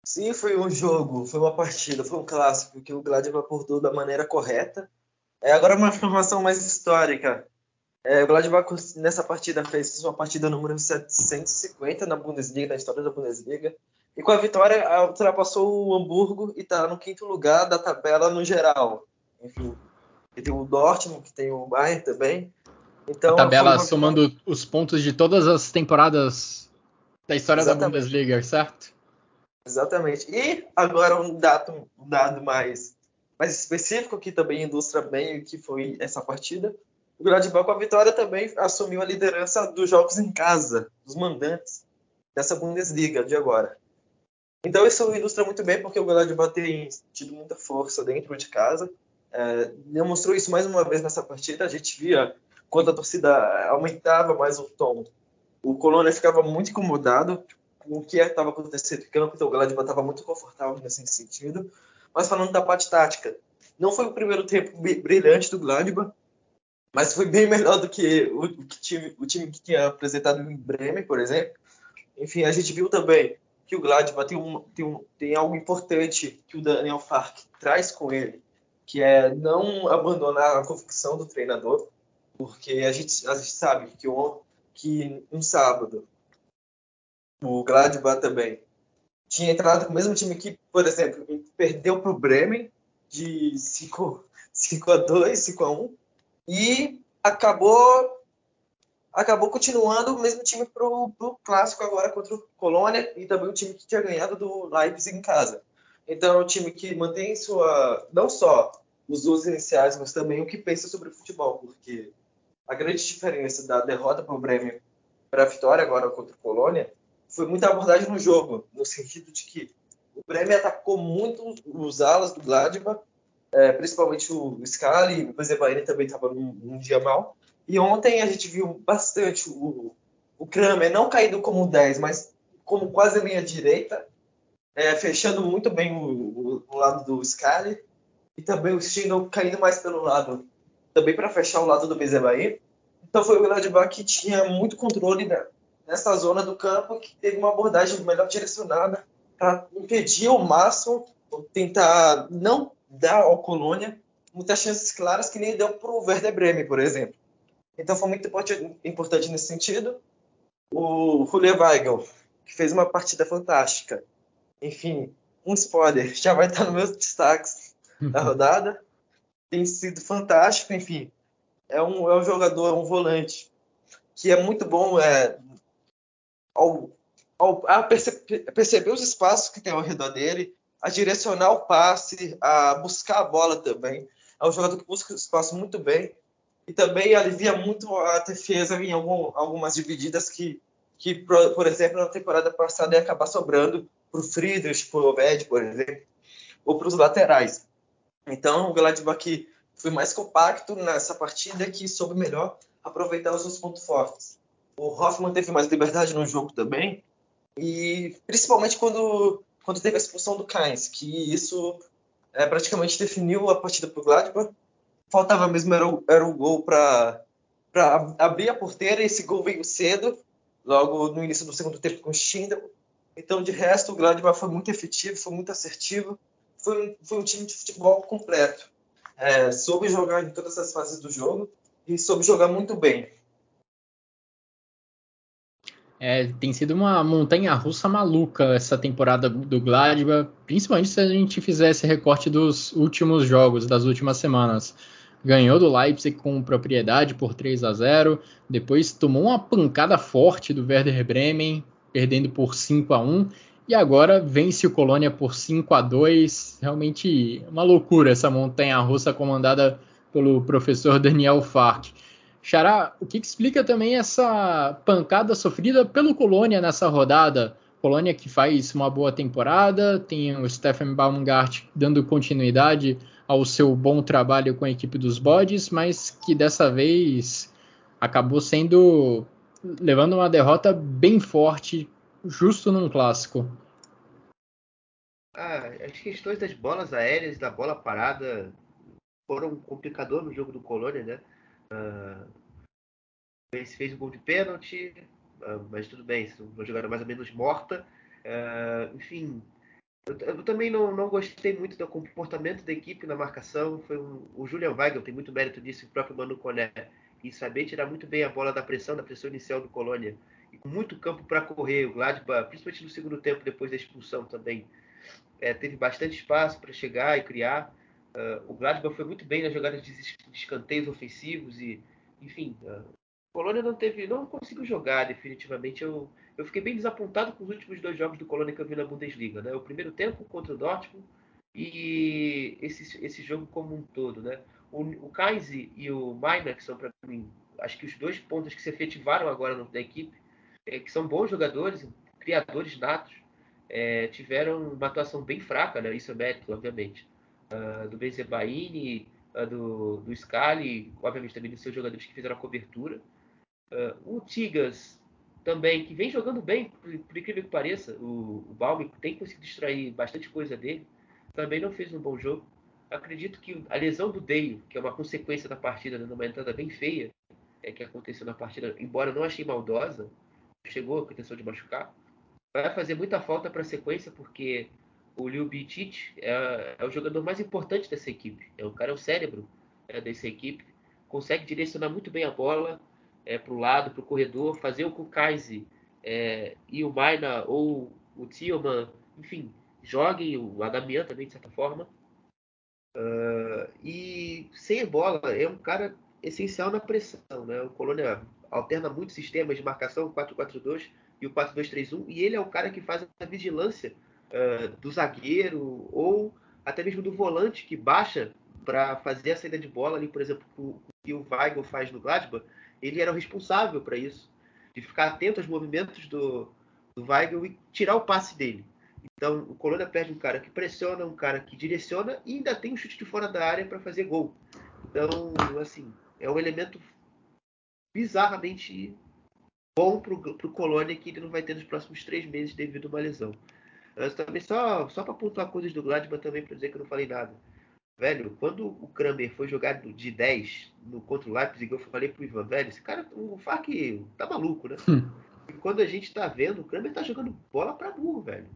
Sim, foi um jogo, foi uma partida, foi um clássico que o Gladbach abordou da maneira correta. É, agora uma informação mais histórica. É, o Gladbach nessa partida fez uma partida número 750 na Bundesliga, na história da Bundesliga. E com a vitória ultrapassou o Hamburgo e está no quinto lugar da tabela no geral. Enfim, e tem o Dortmund, que tem o Bayern também. Então, a tabela uma... somando os pontos de todas as temporadas da história Exatamente. da Bundesliga, certo? Exatamente. E agora um dado, um dado mais, mais específico que também ilustra bem o que foi essa partida. O Gladbach com a vitória também assumiu a liderança dos jogos em casa, dos mandantes dessa Bundesliga de agora. Então isso ilustra muito bem porque o Gladbach tem tido muita força dentro de casa. É, demonstrou isso mais uma vez nessa partida. A gente via quando a torcida aumentava mais o tom. O Colônia ficava muito incomodado o que estava acontecendo em campo, então o Gladbach estava muito confortável nesse sentido. Mas falando da parte tática, não foi o primeiro tempo brilhante do Gladbach, mas foi bem melhor do que o, o, time, o time que tinha apresentado em Bremen, por exemplo. Enfim, a gente viu também que o Gladbach tem, um, tem, um, tem algo importante que o Daniel Fark traz com ele, que é não abandonar a convicção do treinador, porque a gente, a gente sabe que, um, que um sábado o Gladbach também, tinha entrado com o mesmo time que, por exemplo, perdeu para o Bremen de 5, 5 a 2, 5 a 1 e acabou acabou continuando o mesmo time para o clássico agora contra o Colônia e também o time que tinha ganhado do Leipzig em casa. Então é um time que mantém sua não só os usos iniciais, mas também o que pensa sobre o futebol, porque a grande diferença da derrota para o Bremen para a vitória agora contra o Colônia foi muita abordagem no jogo, no sentido de que o Bremen atacou muito os alas do Gladbach, é, principalmente o Scali, o Zebaini também estava num, num, dia mal. E ontem a gente viu bastante o, o Kramer não caindo como 10, mas como quase linha direita, é, fechando muito bem o, o, o, lado do Scali. E também o Stindl caindo mais pelo lado, também para fechar o lado do Bezebaí. Então foi o Gladbach que tinha muito controle nessa zona do campo que teve uma abordagem melhor direcionada para impedir ao máximo, tentar não dar ao Colônia muitas chances claras que nem deu para o Werder Bremen, por exemplo. Então foi muito importante nesse sentido. O Julia Weigel, que fez uma partida fantástica. Enfim, um spoiler, já vai estar nos meus destaques da rodada. Tem sido fantástico, enfim. É um, é um jogador, um volante, que é muito bom é, ao, ao a perceber, perceber os espaços que tem ao redor dele, a direcionar o passe, a buscar a bola também. É um jogador que busca o espaço muito bem e também alivia muito a defesa em algum, algumas divididas que, que por, por, exemplo, na temporada passada ia acabar sobrando para o Friedrich, para o Oved, por exemplo, ou para os laterais. Então, o Gladbach foi mais compacto nessa partida que soube melhor aproveitar os seus pontos fortes. O Hoffman teve mais liberdade no jogo também, e principalmente quando, quando teve a expulsão do Kainz, que isso é, praticamente definiu a partida para o Gladbach. Faltava mesmo era o, era o gol para abrir a porteira, e esse gol veio cedo, logo no início do segundo tempo com o Schindel. Então, de resto, o Gladbach foi muito efetivo, foi muito assertivo, foi, foi um time de futebol completo. É, soube jogar em todas as fases do jogo e soube jogar muito bem. É, tem sido uma montanha russa maluca essa temporada do Gladbach, principalmente se a gente fizesse recorte dos últimos jogos, das últimas semanas. Ganhou do Leipzig com propriedade por 3 a 0, depois tomou uma pancada forte do Werder Bremen, perdendo por 5 a 1 e agora vence o Colônia por 5 a 2. Realmente uma loucura essa montanha russa comandada pelo professor Daniel Fark. Xará, o que, explica também essa pancada sofrida pelo Colônia nessa rodada? Colônia que faz uma boa temporada, tem o Stephen Baumgart dando continuidade ao seu bom trabalho com a equipe dos Bodes, mas que dessa vez acabou sendo levando uma derrota bem forte justo num clássico. Ah, as questões das bolas aéreas, da bola parada, foram um complicador no jogo do Colônia, né? Uh, fez um gol de pênalti, uh, mas tudo bem, uma jogada mais ou menos morta. Uh, enfim, eu, eu, também não, não gostei muito do comportamento da equipe na marcação. Foi um, o Julian Weigel tem muito mérito disso, o próprio Manu Coné, em saber tirar muito bem a bola da pressão, da pressão inicial do Colônia com muito campo para correr. O Gladbach, principalmente no segundo tempo, depois da expulsão também, é, teve bastante espaço para chegar e criar. Uh, o Gladbach foi muito bem nas jogadas de escanteios ofensivos e, enfim, uh, o Colônia não teve, não conseguiu jogar definitivamente. Eu, eu fiquei bem desapontado com os últimos dois jogos do Colônia que eu vi na Bundesliga, né? O primeiro tempo contra o Dortmund e esse, esse jogo como um todo, né? O, o e o Maina, que são para mim, acho que os dois pontos que se efetivaram agora da equipe, é, que são bons jogadores, criadores natos, é, tiveram uma atuação bem fraca, né? isso é mérito, obviamente, uh, do Benzebaini, uh, do, do Scali, obviamente também dos seus jogadores que fizeram a cobertura. Uh, o Tigas também, que vem jogando bem, por, por incrível que pareça, o, o Balme tem conseguido extrair bastante coisa dele, também não fez um bom jogo. Acredito que a lesão do Deio, que é uma consequência da partida, né, numa entrada bem feia, é que aconteceu na partida, embora não achei maldosa, chegou com a intenção de machucar, vai fazer muita falta para a sequência, porque o Liu Bitic é, é, o jogador mais importante dessa equipe. É o cara é o cérebro é, dessa equipe, consegue direcionar muito bem a bola é, para o lado, para o corredor, fazer o que é, e o Maina ou o Tillman, enfim, joguem, o Adamian também, de certa forma. Uh, e sem bola, é um cara essencial na pressão. Né? O Colônia alterna muitos sistemas de marcação, o 4-4-2 e o 4-2-3-1, e ele é o cara que faz a vigilância uh, do zagueiro ou até mesmo do volante que baixa para fazer a saída de bola ali, por exemplo, o que o Weigl faz no Gladbach, ele era o responsável para isso, de ficar atento aos movimentos do, do Weigl e tirar o passe dele. Então, o Colônia perde um cara que pressiona, um cara que direciona e ainda tem um chute de fora da área para fazer gol. Então, assim, é um elemento bizarramente bom para o Colônia que ele não vai ter nos próximos três meses devido a uma lesão. Mas também só, só para pontuar coisas do Gladbach também para dizer que eu não falei nada. Velho, quando o Kramer foi jogado de 10 no, contra o Leipzig, eu falei pro Ivan, velho, esse cara, o Fark tá maluco, né? Hum. E quando a gente tá vendo, o Kramer tá jogando bola para burro, velho.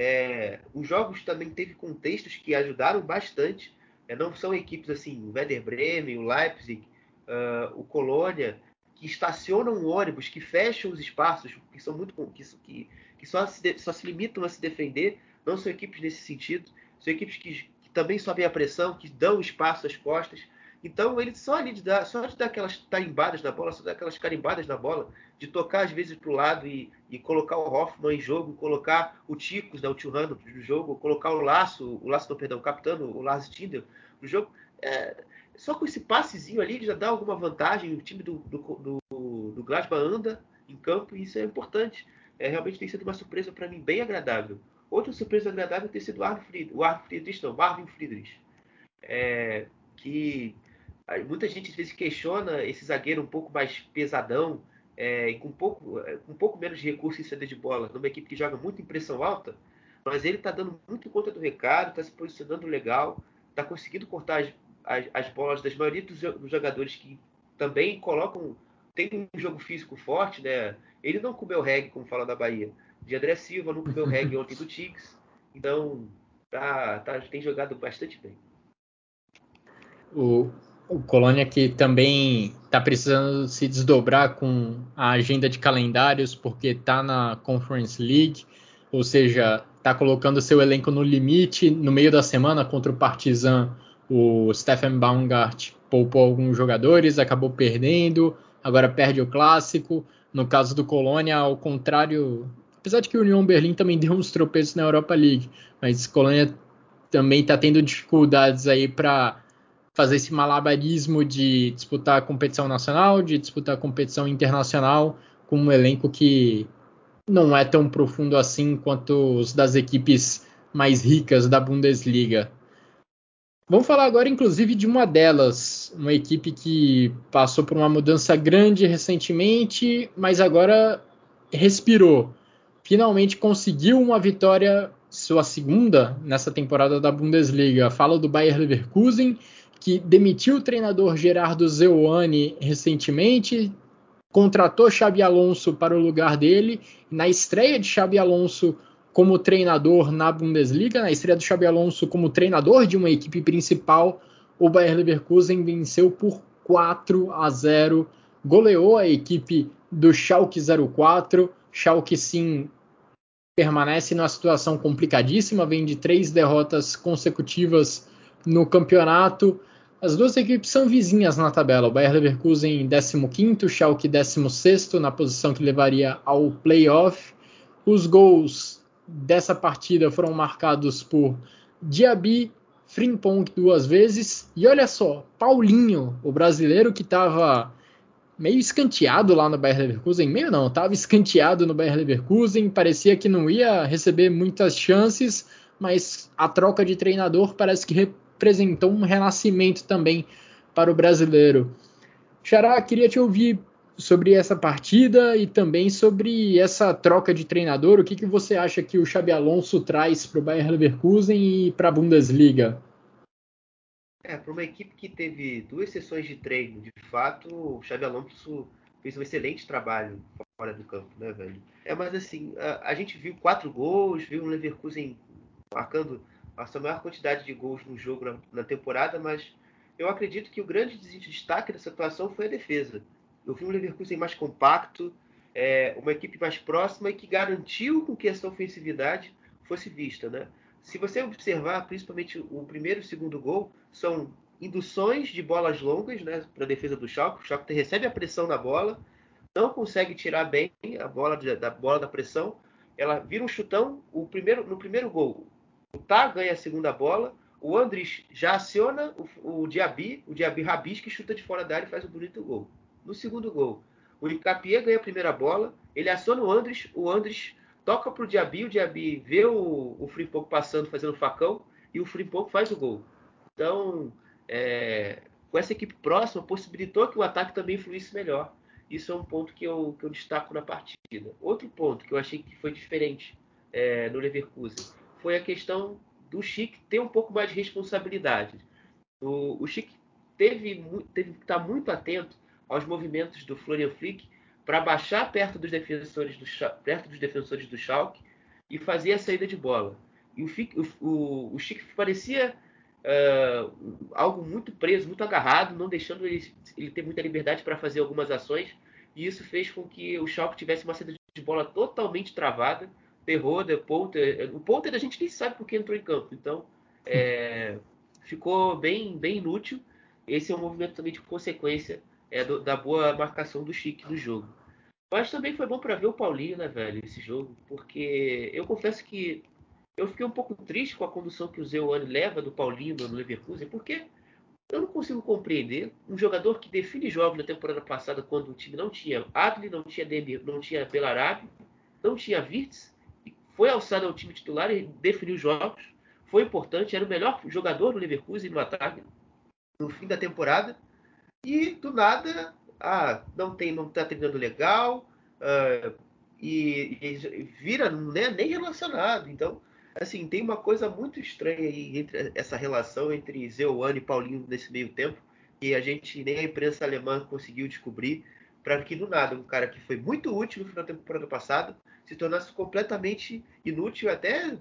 É, os jogos também teve contextos que ajudaram bastante. É, não são equipes assim, o Werder Bremen, o Leipzig, uh, o Colônia, que estacionam ônibus, que fecham os espaços, que são muito que, que, que só, se, só se limitam a se defender, não são equipes nesse sentido, são equipes que, que também sobem a pressão, que dão espaço às costas. Então ele só ali de dar, só de dar aquelas tarimbadas na bola, só dar aquelas carimbadas na bola, de tocar às vezes para o lado e, e, colocar o Hoffman em jogo, colocar o Ticos, né, o Tio no jogo, colocar o Laço, o Laço, perdão, o Capitano, o Lars Tindel no jogo. É, só com esse passezinho ali já dá alguma vantagem. O time do, do, do, do Gladbach anda em campo e isso é importante. É, realmente tem sido uma surpresa para mim bem agradável. Outra surpresa agradável tem sido o Arvin Friedrich, o Arvin Friedrich, não, o Arvin Friedrich, é, que muita gente às vezes questiona esse zagueiro um pouco mais pesadão, é, com, um pouco, é, com um pouco menos de recurso em saída de bola, numa equipe que joga muito em pressão alta, mas ele está dando muito conta do recado, está se posicionando legal, está conseguindo cortar as, as, as bolas das maioria dos, dos, jogadores que também colocam tem um jogo físico forte, né? Ele não comeu reggae, como fala da Bahia. De André Silva não comeu reggae ontem do Tigres. Então, tá, tá, tem jogado bastante bem. O, o Colônia que também está precisando se desdobrar com a agenda de calendários, porque está na Conference League, ou seja, está colocando seu elenco no limite no meio da semana contra o Partizan. O Stephen Baumgart poupou alguns jogadores, acabou perdendo, agora perde o clássico. No caso do Colônia, ao contrário, apesar de que o Union Berlim também deu uns tropeços na Europa League, mas Colônia também está tendo dificuldades aí para fazer esse malabarismo de disputar a competição nacional, de disputar a competição internacional com um elenco que não é tão profundo assim quanto os das equipes mais ricas da Bundesliga. Vamos falar agora, inclusive, de uma delas, uma equipe que passou por uma mudança grande recentemente, mas agora respirou. Finalmente conseguiu uma vitória, sua segunda nessa temporada da Bundesliga. Falo do Bayer Leverkusen, que demitiu o treinador Gerardo Zeuani recentemente, contratou Xabi Alonso para o lugar dele. Na estreia de Xabi Alonso como treinador na Bundesliga, na estreia do Xabi Alonso como treinador de uma equipe principal, o Bayer Leverkusen venceu por 4 a 0, goleou a equipe do Schalke 04. Schalke sim permanece numa situação complicadíssima, vem de três derrotas consecutivas no campeonato. As duas equipes são vizinhas na tabela. O Bayer Leverkusen em 15º, o Schalke 16º, na posição que levaria ao playoff. Os gols dessa partida foram marcados por Diaby, Frimpong duas vezes. E olha só, Paulinho, o brasileiro que estava meio escanteado lá no Bayer Leverkusen. Meio não, estava escanteado no Bayer Leverkusen. Parecia que não ia receber muitas chances, mas a troca de treinador parece que representou um renascimento também para o brasileiro. Xará, queria te ouvir sobre essa partida e também sobre essa troca de treinador. O que, que você acha que o Xabi Alonso traz para o Bayern Leverkusen e para a Bundesliga? É, para uma equipe que teve duas sessões de treino, de fato, o Xabi Alonso fez um excelente trabalho fora do campo, né, velho? É, mas assim, a, a gente viu quatro gols, viu o Leverkusen marcando a sua maior quantidade de gols no jogo na, na temporada, mas eu acredito que o grande destaque dessa atuação foi a defesa. Eu vi um Leverkusen mais compacto, é, uma equipe mais próxima e que garantiu com que essa ofensividade fosse vista. Né? Se você observar, principalmente o primeiro e o segundo gol, são induções de bolas longas né, para a defesa do Schalke. O Schalke recebe a pressão na bola, não consegue tirar bem a bola da bola da pressão, ela vira um chutão. O primeiro, no primeiro gol, o Tá ganha a segunda bola. O Andres já aciona o, o Diaby, o Diaby Rabis, que chuta de fora da área e faz o bonito gol. No segundo gol, o Icapié ganha a primeira bola, ele aciona o Andres, o Andres toca para o Diaby, o Diaby vê o, o Frimpong passando, fazendo facão, e o Frimpong faz o gol. Então, é, com essa equipe próxima, possibilitou que o ataque também fluísse melhor. Isso é um ponto que eu, que eu destaco na partida. Outro ponto que eu achei que foi diferente é, no Leverkusen foi a questão do Chic ter um pouco mais de responsabilidade. O, o Chic teve, teve que estar muito atento aos movimentos do Florian Flick para baixar perto dos defensores do perto dos defensores do Schalke e fazer a saída de bola. E o, o, o Chic parecia uh, algo muito preso, muito agarrado, não deixando ele, ele ter muita liberdade para fazer algumas ações. E isso fez com que o Schalke tivesse uma saída de bola totalmente travada Perroda, Polter. O Polter a gente nem sabe por que entrou em campo. Então, é, ficou bem, bem inútil. Esse é um movimento também de consequência é, do, da boa marcação do Chique no jogo. Mas também foi bom para ver o Paulinho, né, velho, esse jogo. Porque eu confesso que eu fiquei um pouco triste com a condução que o Zeuane leva do Paulinho no Leverkusen, porque eu não consigo compreender um jogador que define jogos na temporada passada quando o time não tinha Adli, não tinha Demir, não tinha Belarabe, não tinha Virtus, foi alçado ao time titular e definiu jogos. Foi importante, era o melhor jogador do Leverkusen no ataque no fim da temporada. E do nada, ah, não tem, não está treinando legal uh, e, e, vira né, nem relacionado. Então, assim, tem uma coisa muito estranha aí entre essa relação entre Zeuane e Paulinho nesse meio tempo que a gente nem a imprensa alemã conseguiu descobrir para que do nada um cara que foi muito útil no final da temporada passada se tornasse completamente inútil, até um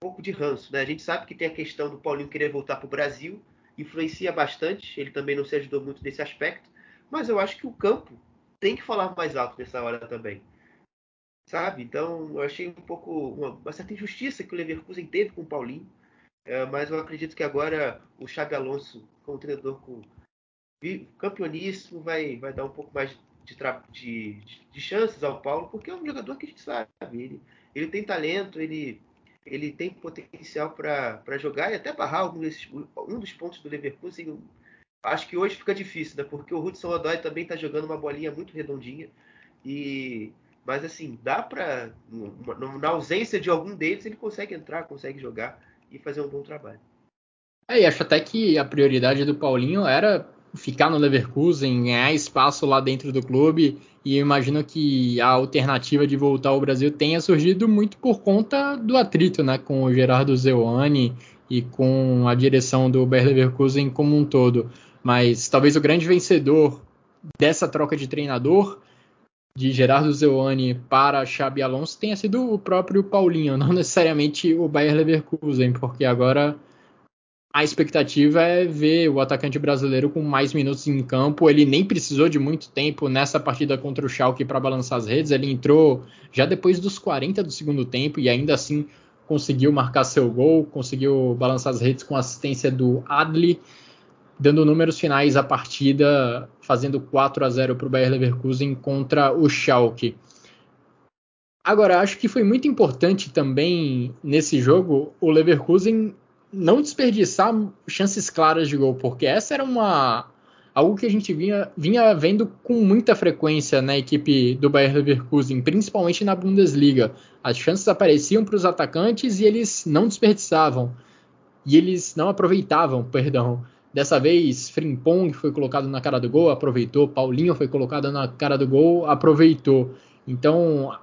pouco de ranço. Né? A gente sabe que tem a questão do Paulinho querer voltar para o Brasil influencia bastante. Ele também não se ajudou muito nesse aspecto. Mas eu acho que o campo tem que falar mais alto nessa hora também. Sabe? Então, eu achei um pouco uma, uma certa injustiça que o Leverkusen teve com o Paulinho. É, mas eu acredito que agora o Xabi Alonso, como treinador com campeoníssimo, vai, vai dar um pouco mais de, de, de, chances ao Paulo, porque é um jogador que a gente sabe. Ele, ele tem talento, ele, ele tem potencial para jogar e até barrar algum desses, um dos pontos do Leverkusen. Acho que hoje fica difícil, né? Porque o Hudson Odoi também está jogando uma bolinha muito redondinha. E mas assim, dá para na ausência de algum deles, ele consegue entrar, consegue jogar e fazer um bom trabalho. É, e acho até que a prioridade do Paulinho era ficar no Leverkusen, ganhar espaço lá dentro do clube. E eu imagino que a alternativa de voltar ao Brasil tenha surgido muito por conta do atrito né, com o Gerardo Zeuani e com a direção do Bayer Leverkusen como um todo. Mas talvez o grande vencedor dessa troca de treinador de Gerardo Zeuani para Xabi Alonso tenha sido o próprio Paulinho, não necessariamente o Bayer Leverkusen, porque agora a expectativa é ver o atacante brasileiro com mais minutos em campo. Ele nem precisou de muito tempo nessa partida contra o Schalke para balançar as redes. Ele entrou já depois dos 40 do segundo tempo e ainda assim conseguiu marcar seu gol, conseguiu balançar as redes com assistência do Adli, dando números finais à partida, fazendo 4 a 0 para o Bayer Leverkusen contra o Schalke. Agora, acho que foi muito importante também nesse jogo o Leverkusen não desperdiçar chances claras de gol, porque essa era uma algo que a gente vinha, vinha vendo com muita frequência na equipe do Bayer Leverkusen, principalmente na Bundesliga. As chances apareciam para os atacantes e eles não desperdiçavam. E eles não aproveitavam, perdão. Dessa vez, Frimpong foi colocado na cara do gol, aproveitou. Paulinho foi colocado na cara do gol, aproveitou. Então,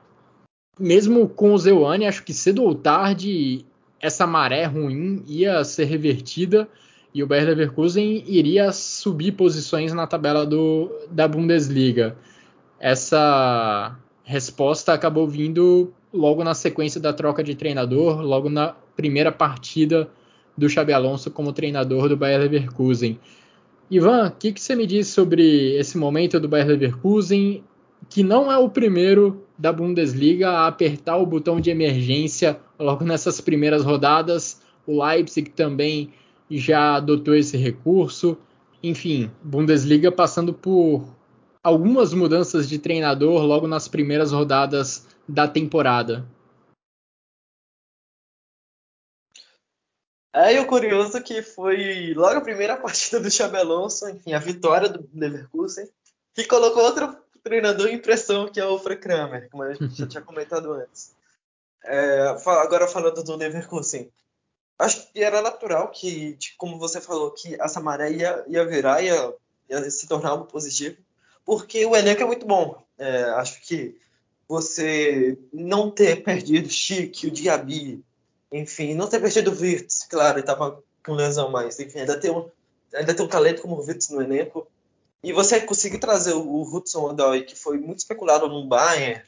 mesmo com o Zeuane, acho que cedo ou tarde essa maré ruim ia ser revertida e o Bayer Leverkusen iria subir posições na tabela do, da Bundesliga. Essa resposta acabou vindo logo na sequência da troca de treinador, logo na primeira partida do Xabi Alonso como treinador do Bayer Leverkusen. Ivan, o que, que, você me diz sobre esse momento do Bayer Leverkusen, que não é o primeiro da Bundesliga a apertar o botão de emergência logo nessas primeiras rodadas. O Leipzig também já adotou esse recurso. Enfim, Bundesliga passando por algumas mudanças de treinador logo nas primeiras rodadas da temporada. É, e o curioso que foi logo a primeira partida do Xabi Alonso, enfim, a vitória do Leverkusen, que colocou outro treinador em pressão, que é o Frank Kramer, como a gente já tinha comentado antes. É, agora falando do Leverkusen, acho que era natural que, como você falou, que essa maré ia, ia virar, ia, ia se tornar algo positivo, porque o elenco é muito bom. É, acho que você não ter perdido Chique, o Diaby, enfim, não ter perdido o Wirtz, claro, ele estava com lesão, mas enfim, ainda tem um, ainda tem um talento como o Wirtz no elenco. E você conseguir trazer o Hudson Odoi, que foi muito especulado no Bayern,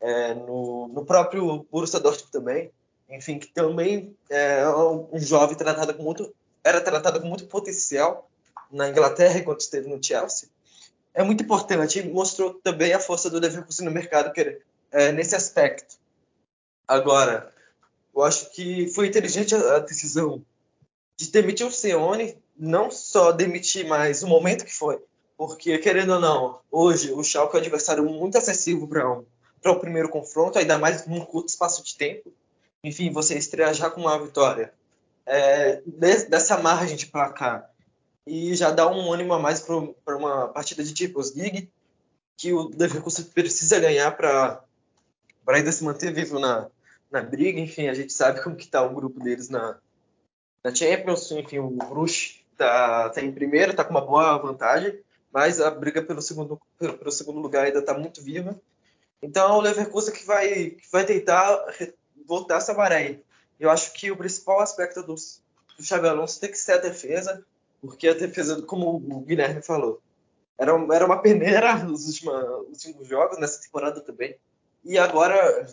é, no, no, próprio Borussia Dortmund também, enfim, que também é um jovem tratado com muito, era tratado com muito potencial na Inglaterra enquanto esteve no Chelsea, é muito importante e mostrou também a força do Leverkusen no mercado que, é, nesse aspecto. Agora, eu acho que foi inteligente a, a decisão de demitir o Seone, não só demitir, mas o momento que foi, porque querendo ou não, hoje o Schalke é um adversário muito acessível para um para o primeiro confronto, ainda mais num curto espaço de tempo. Enfim, você estrear já com uma vitória é, dessa margem de placar e já dá um ânimo a mais para uma partida de Champions League que o Leverkusen precisa ganhar para ainda se manter vivo na, na briga. Enfim, a gente sabe como que está o grupo deles na, na Champions. Enfim, o Bruges está tá em primeiro, está com uma boa vantagem, mas a briga pelo segundo, pelo, segundo lugar ainda está muito viva. Então é o Leverkusen que vai, que vai tentar voltar essa maré. Eu acho que o principal aspecto do, do Xabi Alonso tem que ser a defesa, porque a defesa, como o Guilherme falou, era, era uma peneira nos últimos jogos, nessa temporada também. E agora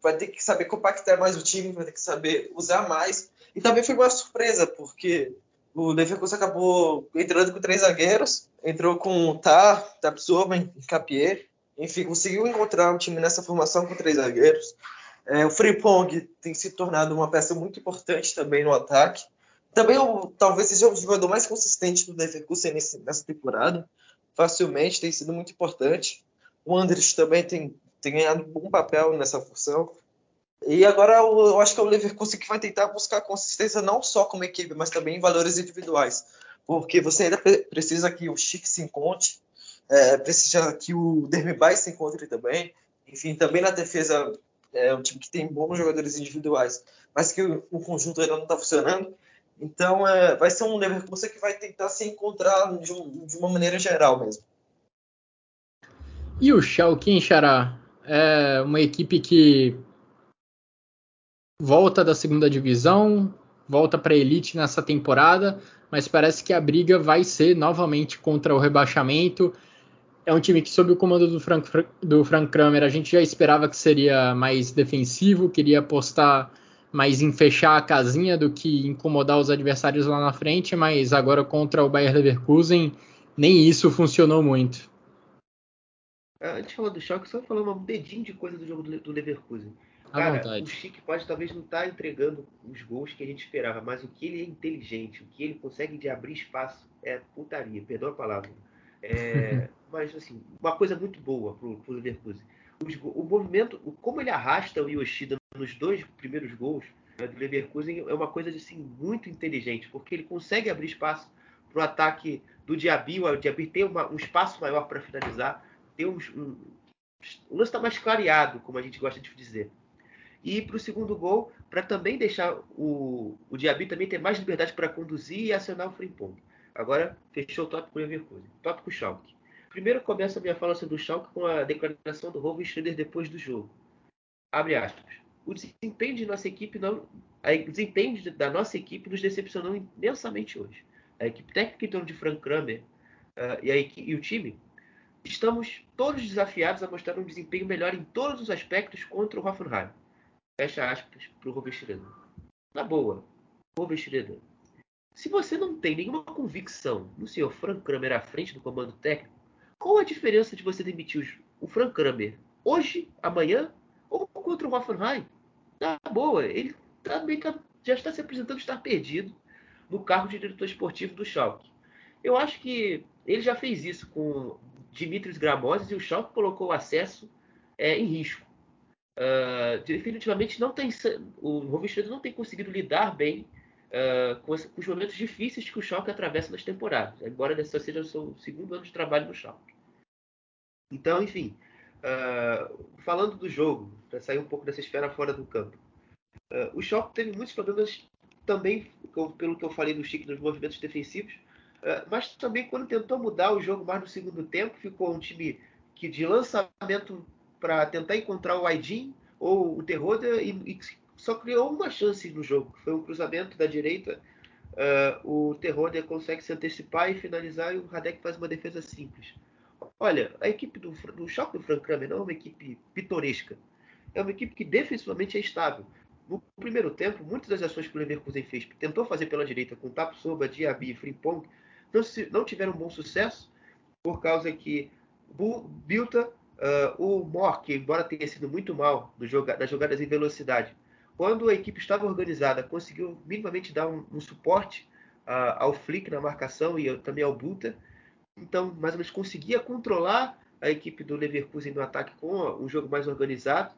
vai ter que saber compactar mais o time, vai ter que saber usar mais. E também foi uma surpresa, porque o Leverkusen acabou entrando com três zagueiros, entrou com o Tar, Tapsoba, Capier, enfim, conseguiu encontrar um time nessa formação com três zagueiros. É, o Frimpong tem se tornado uma peça muito importante também no ataque. Também talvez seja o jogador mais consistente do Leverkusen nesse, nessa temporada. Facilmente, tem sido muito importante. O Andres também tem, tem ganhado um bom papel nessa função. E agora eu, acho que é o Leverkusen que vai tentar buscar consistência não só como equipe, mas também em valores individuais. Porque você ainda precisa que o Chic se encontre, é, precisa que o Dermibay se encontre também. Enfim, também na defesa é um time que tem bons jogadores individuais, mas que o, o conjunto ainda não está funcionando. Então, é, vai ser um Leverkusen que vai tentar se encontrar de, um, de uma maneira geral mesmo. E o Schalke, Xará? É uma equipe que volta da segunda divisão, volta para a elite nessa temporada, mas parece que a briga vai ser novamente contra o rebaixamento. É um time que, sob o comando do Frank, do Frank Kramer, a gente já esperava que seria mais defensivo, queria apostar mais em fechar a casinha do que incomodar os adversários lá na frente, mas agora contra o Bayer Leverkusen, nem isso funcionou muito. Antes de falar do choque, só falar um dedinho de coisa do jogo do, Leverkusen. Cara, o Chique pode talvez não estar tá entregando os gols que a gente esperava, mas o que ele é inteligente, o que ele consegue de abrir espaço é putaria, perdoa a palavra. É, mas assim, uma coisa muito boa pro, pro Leverkusen o movimento, como ele arrasta o Yoshida nos dois primeiros gols né, do Leverkusen é uma coisa assim, muito inteligente, porque ele consegue abrir espaço para o ataque do Diaby. O Diaby tem uma, um espaço maior para finalizar, tem um, um, o lance está mais clareado, como a gente gosta de dizer. E para o segundo gol, para também deixar o, o Diaby também ter mais liberdade para conduzir e acionar o Frimpong. Agora, fechou o tópico Leverkusen. Tópico Schalke. Primeiro começa a minha fala sobre o Schalke com a declaração do Robin Schneider depois do jogo. Abre aspas. O desempenho de nossa equipe não, o desempenho da nossa equipe nos decepcionou imensamente hoje. A equipe técnica em torno de Frank Kramer uh, e, a, e o time estamos todos desafiados a mostrar um desempenho melhor em todos os aspectos contra o Hoffenheim. Fecha aspas para o Robin Schneider. Na boa, Robin Schneider. Se você não tem nenhuma convicção no senhor Frank Kramer à frente do comando técnico, qual a diferença de você demitir o Frank Kramer hoje, amanhã ou contra o Hoffenheim? Tá boa, ele também tá, já está se apresentando estar perdido no cargo de diretor esportivo do Schalke. Eu acho que ele já fez isso com Dimitris Gramozis e o Schalke colocou o acesso é, em risco. Uh, definitivamente não tem o Rovistredo não tem conseguido lidar bem uh, com, com, os momentos difíceis que o Schalke atravessa nas temporadas, embora esse seja o seu segundo ano de trabalho no Schalke. Então, enfim, uh, falando do jogo, para sair um pouco dessa esfera fora do campo, o Schalke teve muitos problemas também, pelo que eu falei do Chico, nos movimentos defensivos, mas também quando tentou mudar o jogo mais no segundo tempo, ficou um time que de lançamento para tentar encontrar o Aydin ou o Terroda e, e, só criou uma chance no jogo, foi um cruzamento da direita. o Terroda consegue se antecipar e finalizar e o Radek faz uma defesa simples. Olha, a equipe do, do Schalke do Frank Kramer não é uma equipe pitoresca. É uma equipe que defensivamente é estável. No primeiro tempo, muitas das ações que o Leverkusen fez, tentou fazer pela direita com Tapsoba, Diaby e Frimpong, não, não tiveram bom sucesso, por causa que Bilta, uh, o Mor, que embora tenha sido muito mal joga, nas jogadas em velocidade, quando a equipe estava organizada, conseguiu minimamente dar um, um suporte uh, ao Flick na marcação e também ao Bilta, então, mais ou menos, conseguia controlar a equipe do Leverkusen no ataque com um jogo mais organizado.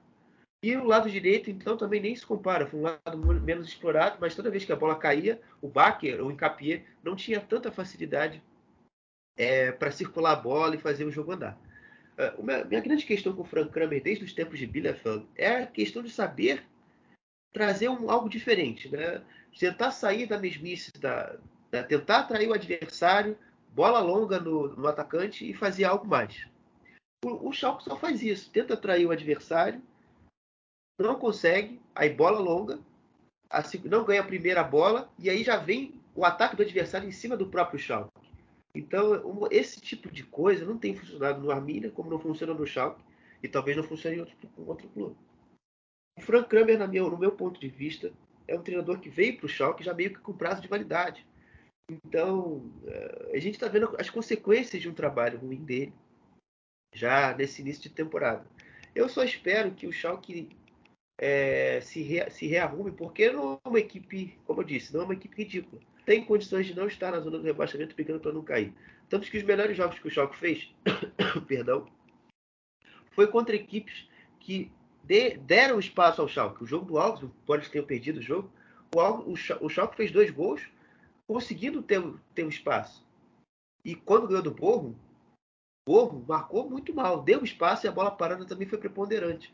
E o lado direito, então, também nem se compara. Foi um lado menos explorado, mas toda vez que a bola caía, o Baker, ou o Encapié, não tinha tanta facilidade é, para circular a bola e fazer o jogo andar. Uh, minha, grande questão com o Frank Kramer desde os tempos de Bielefeld é a questão de saber trazer um, algo diferente, né? Tentar sair da mesmice, da, da, tentar atrair o adversário, bola longa no, no atacante e fazia algo mais. O, o Schalke só faz isso, tenta atrair o adversário, não consegue, aí bola longa, assim, não ganha a primeira bola e aí já vem o ataque do adversário em cima do próprio Schalke. Então, esse tipo de coisa não tem funcionado no Arminia, como não funciona no Schalke, e talvez não funcione em outro, outro clube. O Frank Kramer, no meu ponto de vista, é um treinador que veio para o Schalke já meio que com prazo de validade. Então, a gente está vendo as consequências de um trabalho ruim dele já nesse início de temporada. Eu só espero que o Schalke é, se, re, se rearrume, porque não é uma equipe, como eu disse, não é uma equipe ridícula. Tem condições de não estar na zona do rebaixamento brigando para não cair. Tanto que os melhores jogos que o Schalke fez, perdão, foi contra equipes que de, deram espaço ao Schalke. O jogo do Augsburg, pode ter perdido o jogo, o, o, o Schalke fez dois gols, conseguindo ter, ter um espaço. E quando ganhou do Borro, Borro marcou muito mal, deu espaço e a bola parada também foi preponderante.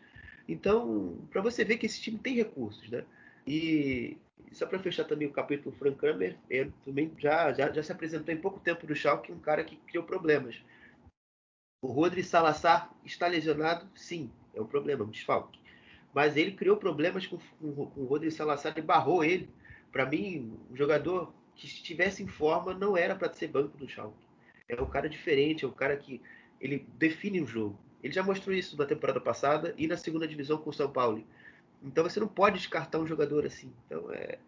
Então, para você ver que esse time tem recursos, né? E só para fechar também o capítulo Frank Kramer, ele também já, já, já se apresentou em pouco tempo no Schalke um cara que criou problemas. O Rodri Salazar está lesionado? Sim, é um problema, um desfalque. Mas ele criou problemas com, com, com o Rodri Salazar e barrou ele. Para mim, um jogador que estivesse em forma não era para ser banco do Schalke. É um cara diferente, é um cara que ele define o jogo. Ele já mostrou isso na temporada passada e na segunda divisão com o São Paulo. Então você não pode descartar um jogador assim. Então é,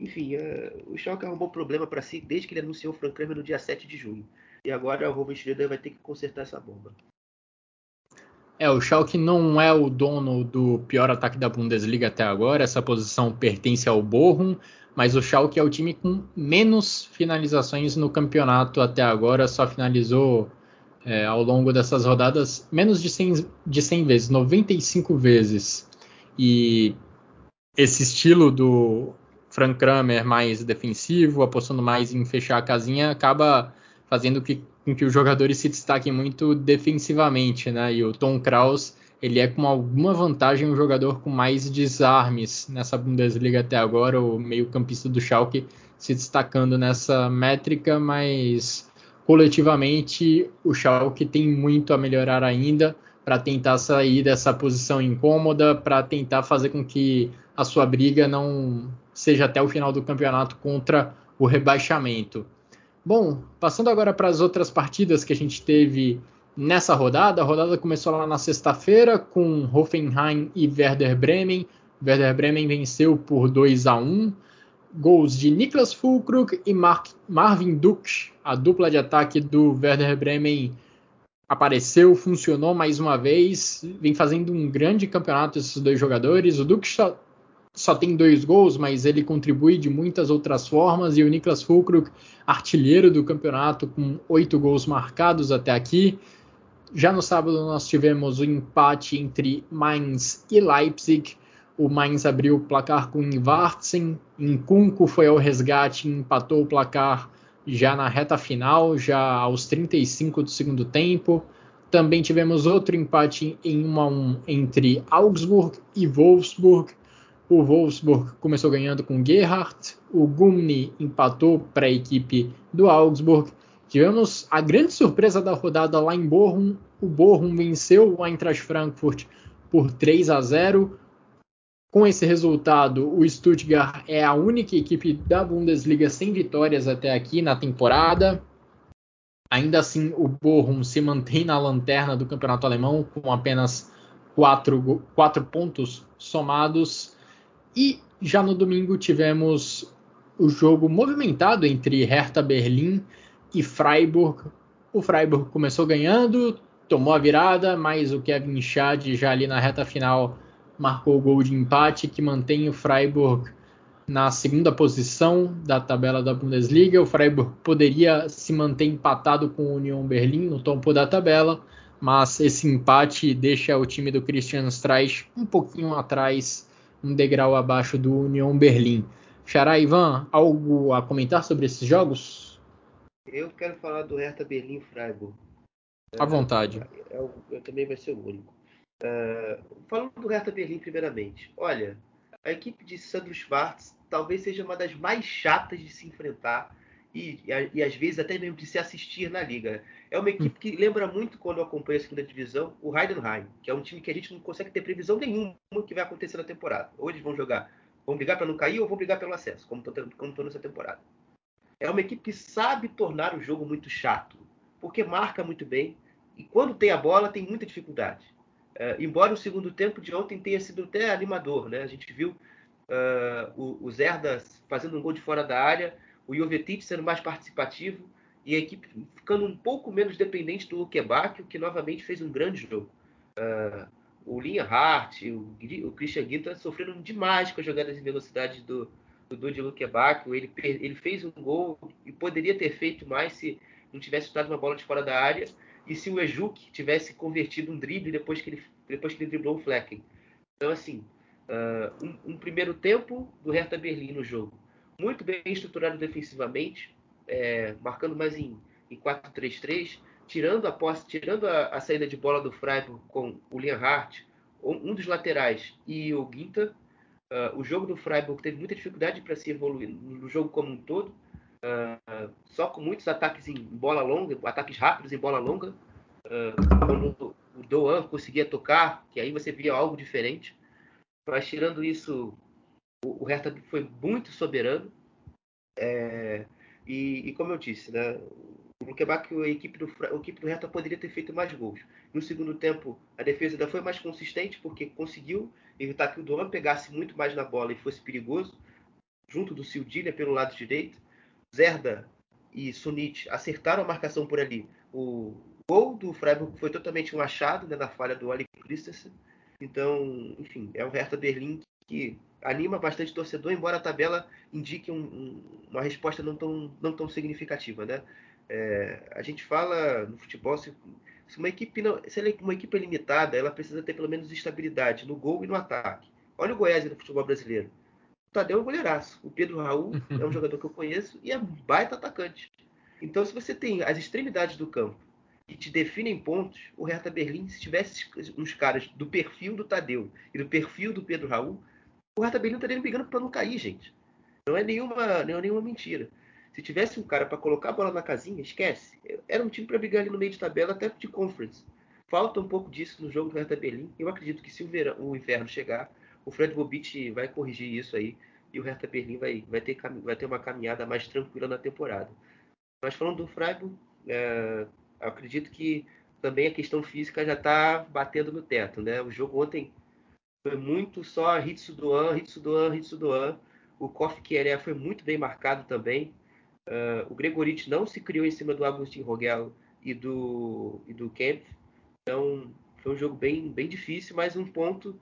enfim, é, o Schalke arrumou problema para si desde que ele anunciou o Frank Kramer no dia 7 de junho. E agora o Ruben Schröder vai ter que consertar essa bomba. É, o Schalke não é o dono do pior ataque da Bundesliga até agora. Essa posição pertence ao Bochum, mas o Schalke é o time com menos finalizações no campeonato até agora. Só finalizou é, ao longo dessas rodadas menos de 100, de 100 vezes, 95 vezes. E esse estilo do Frank Kramer mais defensivo, apostando mais em fechar a casinha, acaba fazendo que, com que os jogadores se destaquem muito defensivamente, né? E o Tom Kraus, ele é com alguma vantagem um jogador com mais desarmes nessa Bundesliga até agora, o meio-campista do Schalke se destacando nessa métrica, mas coletivamente o Schalke tem muito a melhorar ainda para tentar sair dessa posição incômoda, para tentar fazer com que a sua briga não seja até o final do campeonato contra o rebaixamento. Bom, passando agora para as outras partidas que a gente teve nessa rodada. A rodada começou lá na sexta-feira com Hoffenheim e Werder Bremen. Werder Bremen venceu por 2 a 1 gols de Niklas Fulkrug e Mar Marvin Dux. A dupla de ataque do Werder Bremen apareceu, funcionou mais uma vez. Vem fazendo um grande campeonato esses dois jogadores. O Dux só, só tem dois gols, mas ele contribui de muitas outras formas. E o Niklas Fulkrug, artilheiro do campeonato, com oito gols marcados até aqui. Já no sábado nós tivemos o empate entre Mainz e Leipzig. O Mainz abriu o placar com Invartsen, Nkunku foi ao resgate e empatou o placar já na reta final, já aos 35 do segundo tempo. Também tivemos outro empate em 1 a 1 entre Augsburg e Wolfsburg. O Wolfsburg começou ganhando com Gerhardt, o Gumni empatou para a equipe do Augsburg. Tivemos a grande surpresa da rodada lá em Bochum. O Bochum venceu o Eintracht Frankfurt por 3 a 0. Com esse resultado, o Stuttgart é a única equipe da Bundesliga sem vitórias até aqui na temporada. Ainda assim, o Bochum se mantém na lanterna do campeonato alemão com apenas quatro, quatro pontos somados. E já no domingo tivemos o jogo movimentado entre Hertha Berlim e Freiburg. O Freiburg começou ganhando, tomou a virada, mas o Kevin Schad já ali na reta final marcou o gol de empate que mantém o Freiburg na segunda posição da tabela da Bundesliga. O Freiburg poderia se manter empatado com o Union Berlim no topo da tabela, mas esse empate deixa o time do Christian Streich um pouquinho atrás, um degrau abaixo do Union Berlim. Xará Ivan, algo a comentar sobre esses jogos? Eu quero falar do Hertha Berlim Freiburg. À vontade. É, eu, eu também vai ser o único. Uh, falando do Hertha Berlim, primeiramente, olha, a equipe de Sandro Schwartz talvez seja uma das mais chatas de se enfrentar e, e, e, às vezes até mesmo de se assistir na liga. É uma equipe que lembra muito quando eu acompanho a segunda divisão, o Heidenheim, que é um time que a gente não consegue ter previsão nenhuma que vai acontecer na temporada. Eles vão jogar, vão brigar para não cair ou vão brigar pelo acesso, como estão nessa temporada. É uma equipe que sabe tornar o jogo muito chato, porque marca muito bem e quando tem a bola tem muita dificuldade. Uh, embora o segundo tempo de ontem tenha sido até animador, né? A gente viu uh, o, o fazendo um gol de fora da área, o Jovetic sendo mais participativo e a equipe ficando um pouco menos dependente do Luquebac, que novamente fez um grande jogo. Uh, o Linha Hart, o, o Christian Guita sofreram demais com as jogadas em velocidade do, do Dodi Luquebac. Ele, ele fez um gol e poderia ter feito mais se não tivesse dado uma bola de fora da área e se o Ejuk tivesse convertido um drible depois que ele, depois que ele driblou o Flecken. Então, assim, uh, um, um, primeiro tempo do Hertha Berlim no jogo. Muito bem estruturado defensivamente, é, marcando mais em, em 4-3-3, tirando a posse, tirando a, a, saída de bola do Freiburg com o Lienhardt, um dos laterais e o Guinta. Uh, o jogo do Freiburg teve muita dificuldade para se evoluir no jogo como um todo. Uh, só com muitos ataques em bola longa, ataques rápidos em bola longa. Uh, quando o Doan conseguia tocar, que aí você via algo diferente. Mas tirando isso, o, Hertha foi muito soberano. É, e, e, como eu disse, né, o Luquebac, a equipe do, a equipe do Hertha poderia ter feito mais gols. No segundo tempo, a defesa ainda foi mais consistente, porque conseguiu evitar que o Doan pegasse muito mais na bola e fosse perigoso, junto do Sildilha pelo lado direito. Zerda e Sunit acertaram a marcação por ali. O gol do Freiburg foi totalmente um achado né, na falha do Ali Christensen. Então, enfim, é o Hertha Berlim que anima bastante torcedor, embora a tabela indique um, um, uma resposta não tão, não tão significativa. Né? É, a gente fala no futebol, se, se, uma equipe não, se uma equipe é limitada, ela precisa ter pelo menos estabilidade no gol e no ataque. Olha o Goiás no futebol brasileiro. Tadeu é um goleiraço. O Pedro Raul é um jogador que eu conheço e é um baita atacante. Então, se você tem as extremidades do campo que te definem pontos, o Hertha Berlim, se tivesse uns caras do perfil do Tadeu e do perfil do Pedro Raul, o Hertha Berlim estaria brigando para não cair, gente. Não é nenhuma, não é nenhuma mentira. Se tivesse um cara para colocar a bola na casinha, esquece. Era um time para brigar ali no meio de tabela, até de conference. Falta um pouco disso no jogo do Hertha Berlim. Eu acredito que se o, verão, o inverno chegar, o Fred Bobic vai corrigir isso aí e o Hertha Berlim vai, vai, ter, vai ter uma caminhada mais tranquila na temporada. Mas falando do Freiburg, é, acredito que também a questão física já está batendo no teto. Né? O jogo ontem foi muito só Hitsu Doan, Hitsu Doan. O Kof Kieré foi muito bem marcado também. Uh, o Gregorit não se criou em cima do Agustin Rogel e do, e do. Então foi um jogo bem, bem difícil, mas um ponto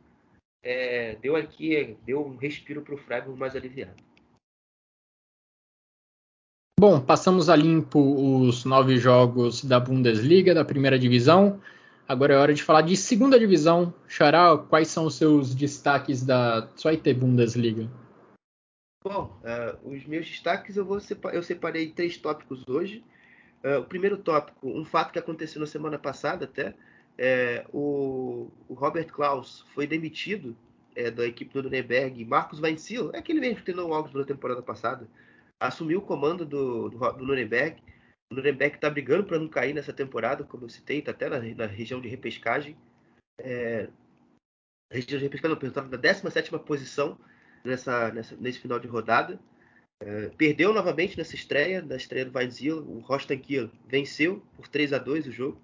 é, deu aqui, deu um respiro para o Freiburg mais aliviado. Bom, passamos a limpo os nove jogos da Bundesliga, da primeira divisão. Agora é hora de falar de segunda divisão. Xará, quais são os seus destaques da Zweite Bundesliga? Bom, uh, os meus destaques eu, vou separ eu separei três tópicos hoje. Uh, o primeiro tópico, um fato que aconteceu na semana passada até, é, o, o, Robert Klaus foi demitido é, da equipe do Nuremberg. Marcos Weinziel, é aquele mesmo que treinou o Augsburg na temporada passada, assumiu o comando do, do, do Nuremberg. O Nuremberg está brigando para não cair nessa temporada, como eu citei, está até na, na, região de repescagem. É, região de repescagem, não, estava na 17 posição nessa, nessa, nesse final de rodada. É, perdeu novamente nessa estreia, na estreia do Weinziel. O Rostenkiel venceu por 3 a 2 o jogo.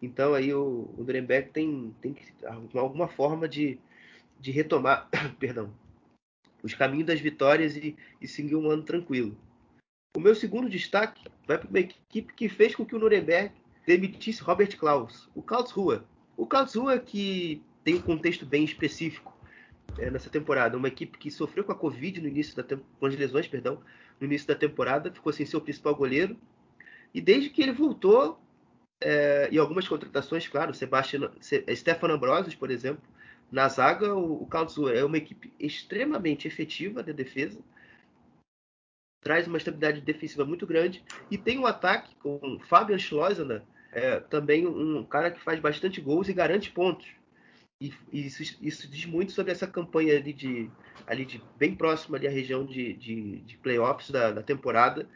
Então aí o, o Nuremberg tem, tem que arrumar alguma forma de, de retomar perdão, os caminhos das vitórias e, e seguir um ano tranquilo. O meu segundo destaque vai para uma equipe que fez com que o Nuremberg demitisse Robert Klaus, o Karlsruhe. O Karlsruhe que tem um contexto bem específico é, nessa temporada, uma equipe que sofreu com a Covid no início da com as lesões, perdão, no início da temporada, ficou sem seu principal goleiro e desde que ele voltou é, e algumas contratações, claro, Sebastião, Stefano Ambrosius, por exemplo, na zaga, o, o Karlsruhe é uma equipe extremamente efetiva de defesa, traz uma estabilidade defensiva muito grande e tem um ataque com Fabian Schleusener, é, também um cara que faz bastante gols e garante pontos. E, e isso, isso, diz muito sobre essa campanha ali de, ali de bem próxima ali à região de, de, de playoffs da, da temporada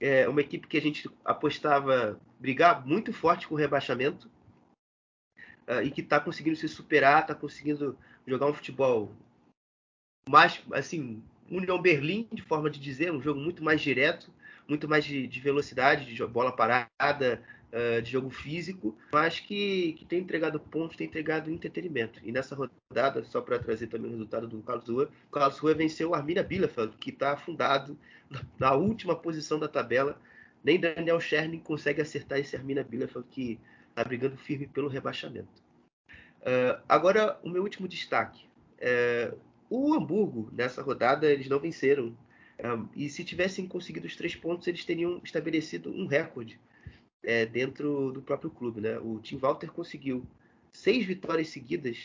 é uma equipe que a gente apostava brigar muito forte com o rebaixamento uh, e que está conseguindo se superar, está conseguindo jogar um futebol mais, assim, União Berlim, de forma de dizer, um jogo muito mais direto, muito mais de, de velocidade, de bola parada, uh, de jogo físico, mas que, que tem entregado pontos, tem entregado entretenimento. E nessa rodada, só para trazer também o resultado do Carlos Rua, o Carlos Rua venceu o Arminia Bielefeld, que está afundado na última posição da tabela. Nem Daniel Cherny consegue acertar esse Arminia Bielefeld que está brigando firme pelo rebaixamento. Uh, agora, o meu último destaque. Uh, o Hamburgo, nessa rodada, eles não venceram. Um, e se tivessem conseguido os três pontos, eles teriam estabelecido um recorde é, dentro do próprio clube. Né? O Tim Walter conseguiu seis vitórias seguidas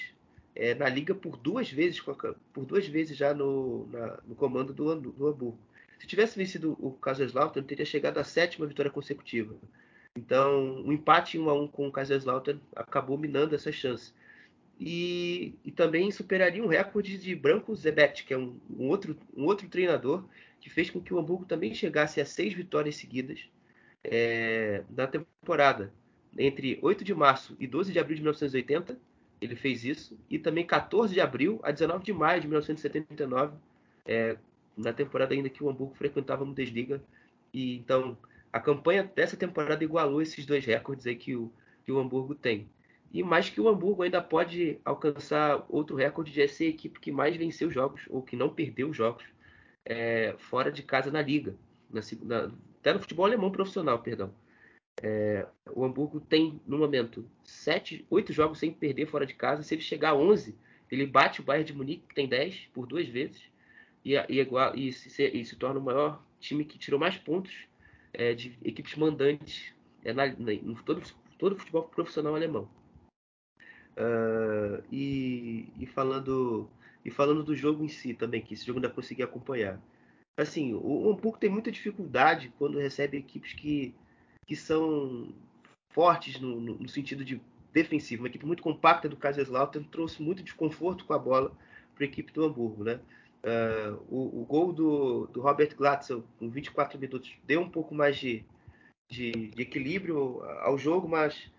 é, na liga por duas vezes, por duas vezes já no, na, no comando do, do Hamburgo. Se tivesse vencido o Kaiserslautern, teria chegado à sétima vitória consecutiva. Então, o um empate 1 a 1 com o Kaiserslautern acabou minando essa chance. E, e, também superaria um recorde de Branco Zebet, que é um, um, outro, um outro treinador que fez com que o Hamburgo também chegasse a seis vitórias seguidas é, na temporada. Entre 8 de março e 12 de abril de 1980, ele fez isso. E também 14 de abril a 19 de maio de 1979, é, na temporada ainda que o Hamburgo frequentava a Bundesliga. E então a campanha dessa temporada igualou esses dois recordes aí que o, que o Hamburgo tem. E mais que o Hamburgo ainda pode alcançar outro recorde de ser a equipe que mais venceu jogos, ou que não perdeu jogos, é, fora de casa na liga. Na, na, até no futebol alemão profissional, perdão. É, o Hamburgo tem, no momento, sete, oito jogos sem perder fora de casa. Se ele chegar a 11, ele bate o Bayern de Munique, que tem 10, por duas vezes, e, e, igual, e, se, e se, torna o maior time que tirou mais pontos é, de equipes mandantes é, na, na, todo futebol profissional alemão. Uh, e, e, falando e falando do jogo em si também, que esse jogo ainda consegui acompanhar assim, o Hamburgo tem muita dificuldade quando recebe equipes que, que são fortes no, no, sentido de defensivo. Uma equipe muito compacta do Kaiserslautern trouxe muito desconforto com a bola para a equipe do Hamburgo, né? Uh, o, o, gol do, do Robert Glatzel com 24 minutos deu um pouco mais de, de, de equilíbrio ao jogo, mas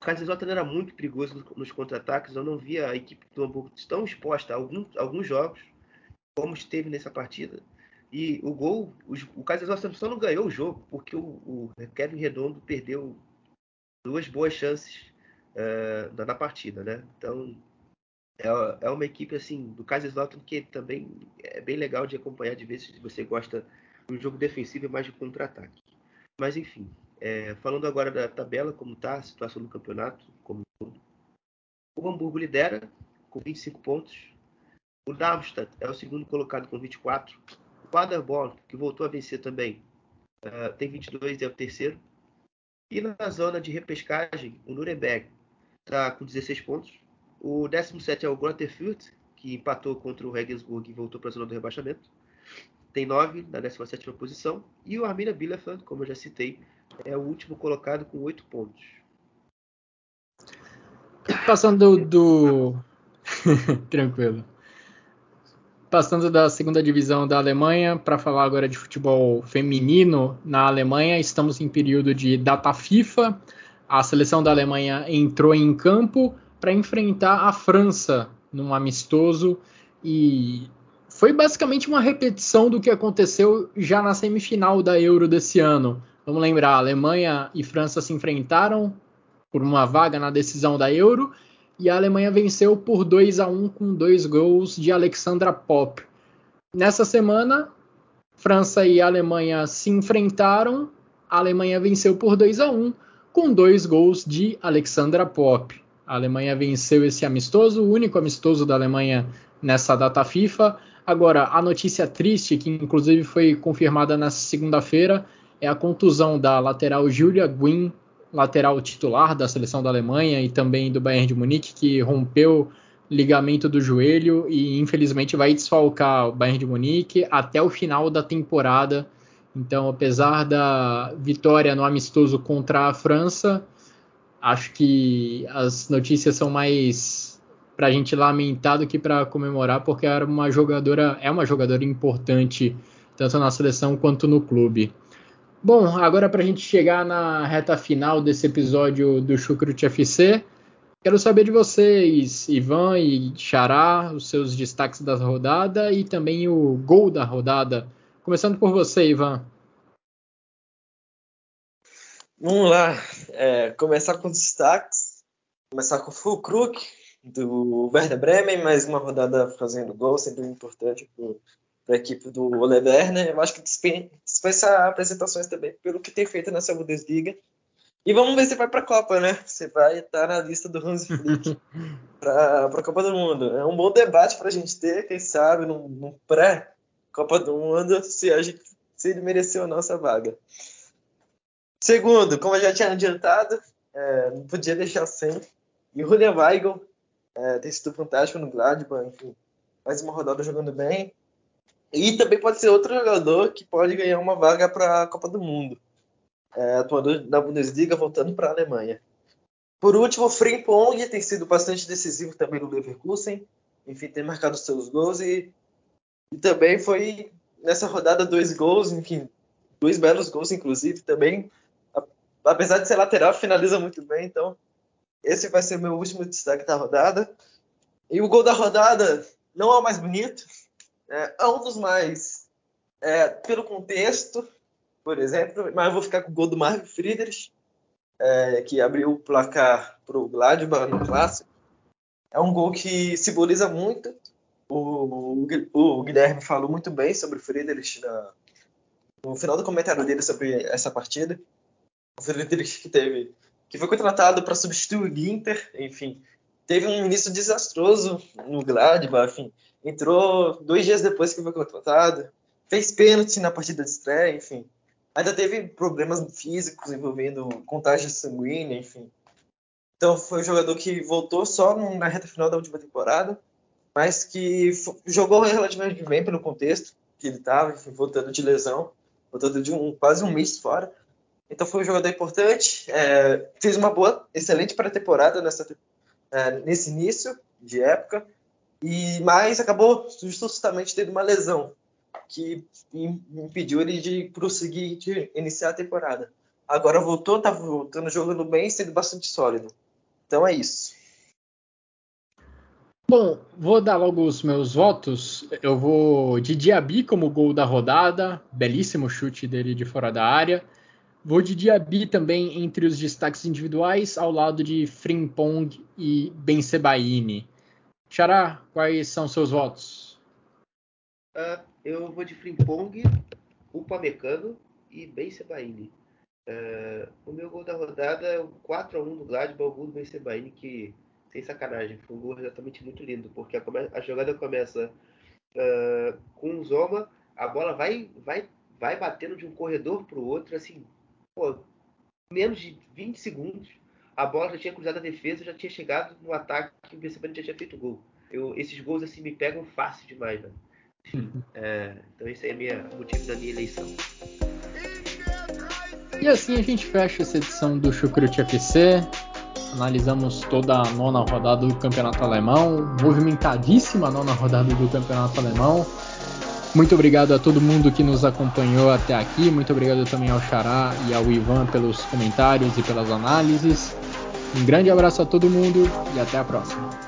o Kaiserslautern era muito perigoso nos contra-ataques. Eu não via a equipe do Hamburgo tão exposta a alguns jogos como esteve nessa partida. E o gol, o Kaiserslautern só não ganhou o jogo porque o, o Kevin Redondo perdeu duas boas chances uh, na, partida, né? Então é, é uma equipe assim do Kaiserslautern que também é bem legal de acompanhar de ver se você gosta de um jogo defensivo e mais de contra-ataque. Mas enfim, é, falando agora da tabela, como está a situação do campeonato, como o Hamburgo lidera com 25 pontos. O Darmstadt é o segundo colocado com 24. Paderborn, que voltou a vencer também, uh, tem 22 e é o terceiro. E na zona de repescagem, o Nuremberg está com 16 pontos. O 17 é o Grotterfurt, que empatou contra o Regensburg e voltou para a zona do rebaixamento. Tem 9 na 17 posição. E o Arminia Bielefeld, como eu já citei, é o último colocado com 8 pontos. Passando do. Tranquilo passando da segunda divisão da Alemanha para falar agora de futebol feminino na Alemanha, estamos em período de data FIFA. A seleção da Alemanha entrou em campo para enfrentar a França num amistoso e foi basicamente uma repetição do que aconteceu já na semifinal da Euro desse ano. Vamos lembrar, Alemanha e França se enfrentaram por uma vaga na decisão da Euro e a Alemanha venceu por 2 a 1 com dois gols de Alexandra Pop. Nessa semana, França e Alemanha se enfrentaram. A Alemanha venceu por 2 a 1 com dois gols de Alexandra Pop. A Alemanha venceu esse amistoso, o único amistoso da Alemanha nessa data FIFA. Agora, a notícia triste, que inclusive foi confirmada na segunda-feira, é a contusão da lateral Julia Guin lateral titular da seleção da Alemanha e também do Bayern de Munique, que rompeu ligamento do joelho e infelizmente vai desfalcar o Bayern de Munique até o final da temporada. Então, apesar da vitória no amistoso contra a França, acho que as notícias são mais para a gente lamentar do que para comemorar, porque era uma jogadora, é uma jogadora importante tanto na seleção quanto no clube. Bom, agora para a gente chegar na reta final desse episódio do Chucrut FC, quero saber de vocês, Ivan e Xará, os seus destaques da rodada e também o gol da rodada. Começando por você, Ivan. Vamos lá, é, começar com destaques. Começar com o Fulkrug, do Werder Bremen, mais uma rodada fazendo gol, sempre importante para a equipe do Ole Werner. Eu acho que dispensa apresentações também pelo que tem feito nessa Bundesliga. E vamos ver se vai para a Copa, né? Você vai estar na lista do Hans Flick para a Copa do Mundo. É um bom debate para a gente ter, quem sabe, no pré-Copa do Mundo, se, a gente, se ele mereceu a nossa vaga. Segundo, como eu já tinha adiantado, é, não podia deixar sem. E o Julian Weigl é, tem sido fantástico no Gladbach, enfim, mais uma rodada jogando bem. E também pode ser outro jogador que pode ganhar uma vaga para a Copa do Mundo é, atuando na Bundesliga, voltando para a Alemanha. Por último, o Frimpong tem sido bastante decisivo também no Leverkusen, enfim, tem marcado seus gols e, e também foi nessa rodada dois gols, enfim, dois belos gols, inclusive, também, apesar de ser lateral, finaliza muito bem, então esse vai ser meu último destaque da rodada. E o gol da rodada não é o mais bonito, é, é um dos mais, é, pelo contexto, por exemplo, mas eu vou ficar com o gol do Marvin Friedrich, é, que abriu o placar para o Gladbach no clássico. É um gol que simboliza muito. O, o, o Guilherme falou muito bem sobre o Friedrich na, no final do comentário dele sobre essa partida. O Friedrich que teve que foi contratado para substituir o Ginter, enfim, teve um início desastroso no Gladbach, enfim, entrou dois dias depois que foi contratado, fez pênalti na partida de estreia, enfim, Ainda teve problemas físicos envolvendo contagem sanguínea, enfim. Então foi um jogador que voltou só na reta final da última temporada, mas que jogou relativamente bem pelo contexto que ele estava, voltando de lesão, voltando de um, quase um mês fora. Então foi um jogador importante, é, fez uma boa, excelente pré-temporada nessa é, nesse início de época, e mas acabou justamente tendo uma lesão que impediu ele de prosseguir, de iniciar a temporada. Agora voltou, tá voltando jogando bem, sendo bastante sólido. Então é isso. Bom, vou dar logo os meus votos. Eu vou de Diaby como gol da rodada, belíssimo chute dele de fora da área. Vou de Diaby também entre os destaques individuais, ao lado de Frimpong e Ben Sebaini. Xará, quais são seus votos? Uh, eu vou de Frimpong, Upamecano e Ben Sebaini. Uh, o meu gol da rodada é o 4x1 do Gladbach, o gol do Ben Sebaini, que, sem sacanagem, foi um gol exatamente muito lindo, porque a, a jogada começa uh, com o Zoma, a bola vai, vai, vai batendo de um corredor para o outro, assim, pô, menos de 20 segundos, a bola já tinha cruzado a defesa, já tinha chegado no ataque e o Sebaini já tinha feito gol. Eu, esses gols assim me pegam fácil demais, velho. É, então esse é o motivo da minha eleição. E assim a gente fecha essa edição do Chucrute FC. Analisamos toda a nona rodada do Campeonato Alemão, movimentadíssima nona rodada do Campeonato Alemão. Muito obrigado a todo mundo que nos acompanhou até aqui. Muito obrigado também ao Xará e ao Ivan pelos comentários e pelas análises. Um grande abraço a todo mundo e até a próxima.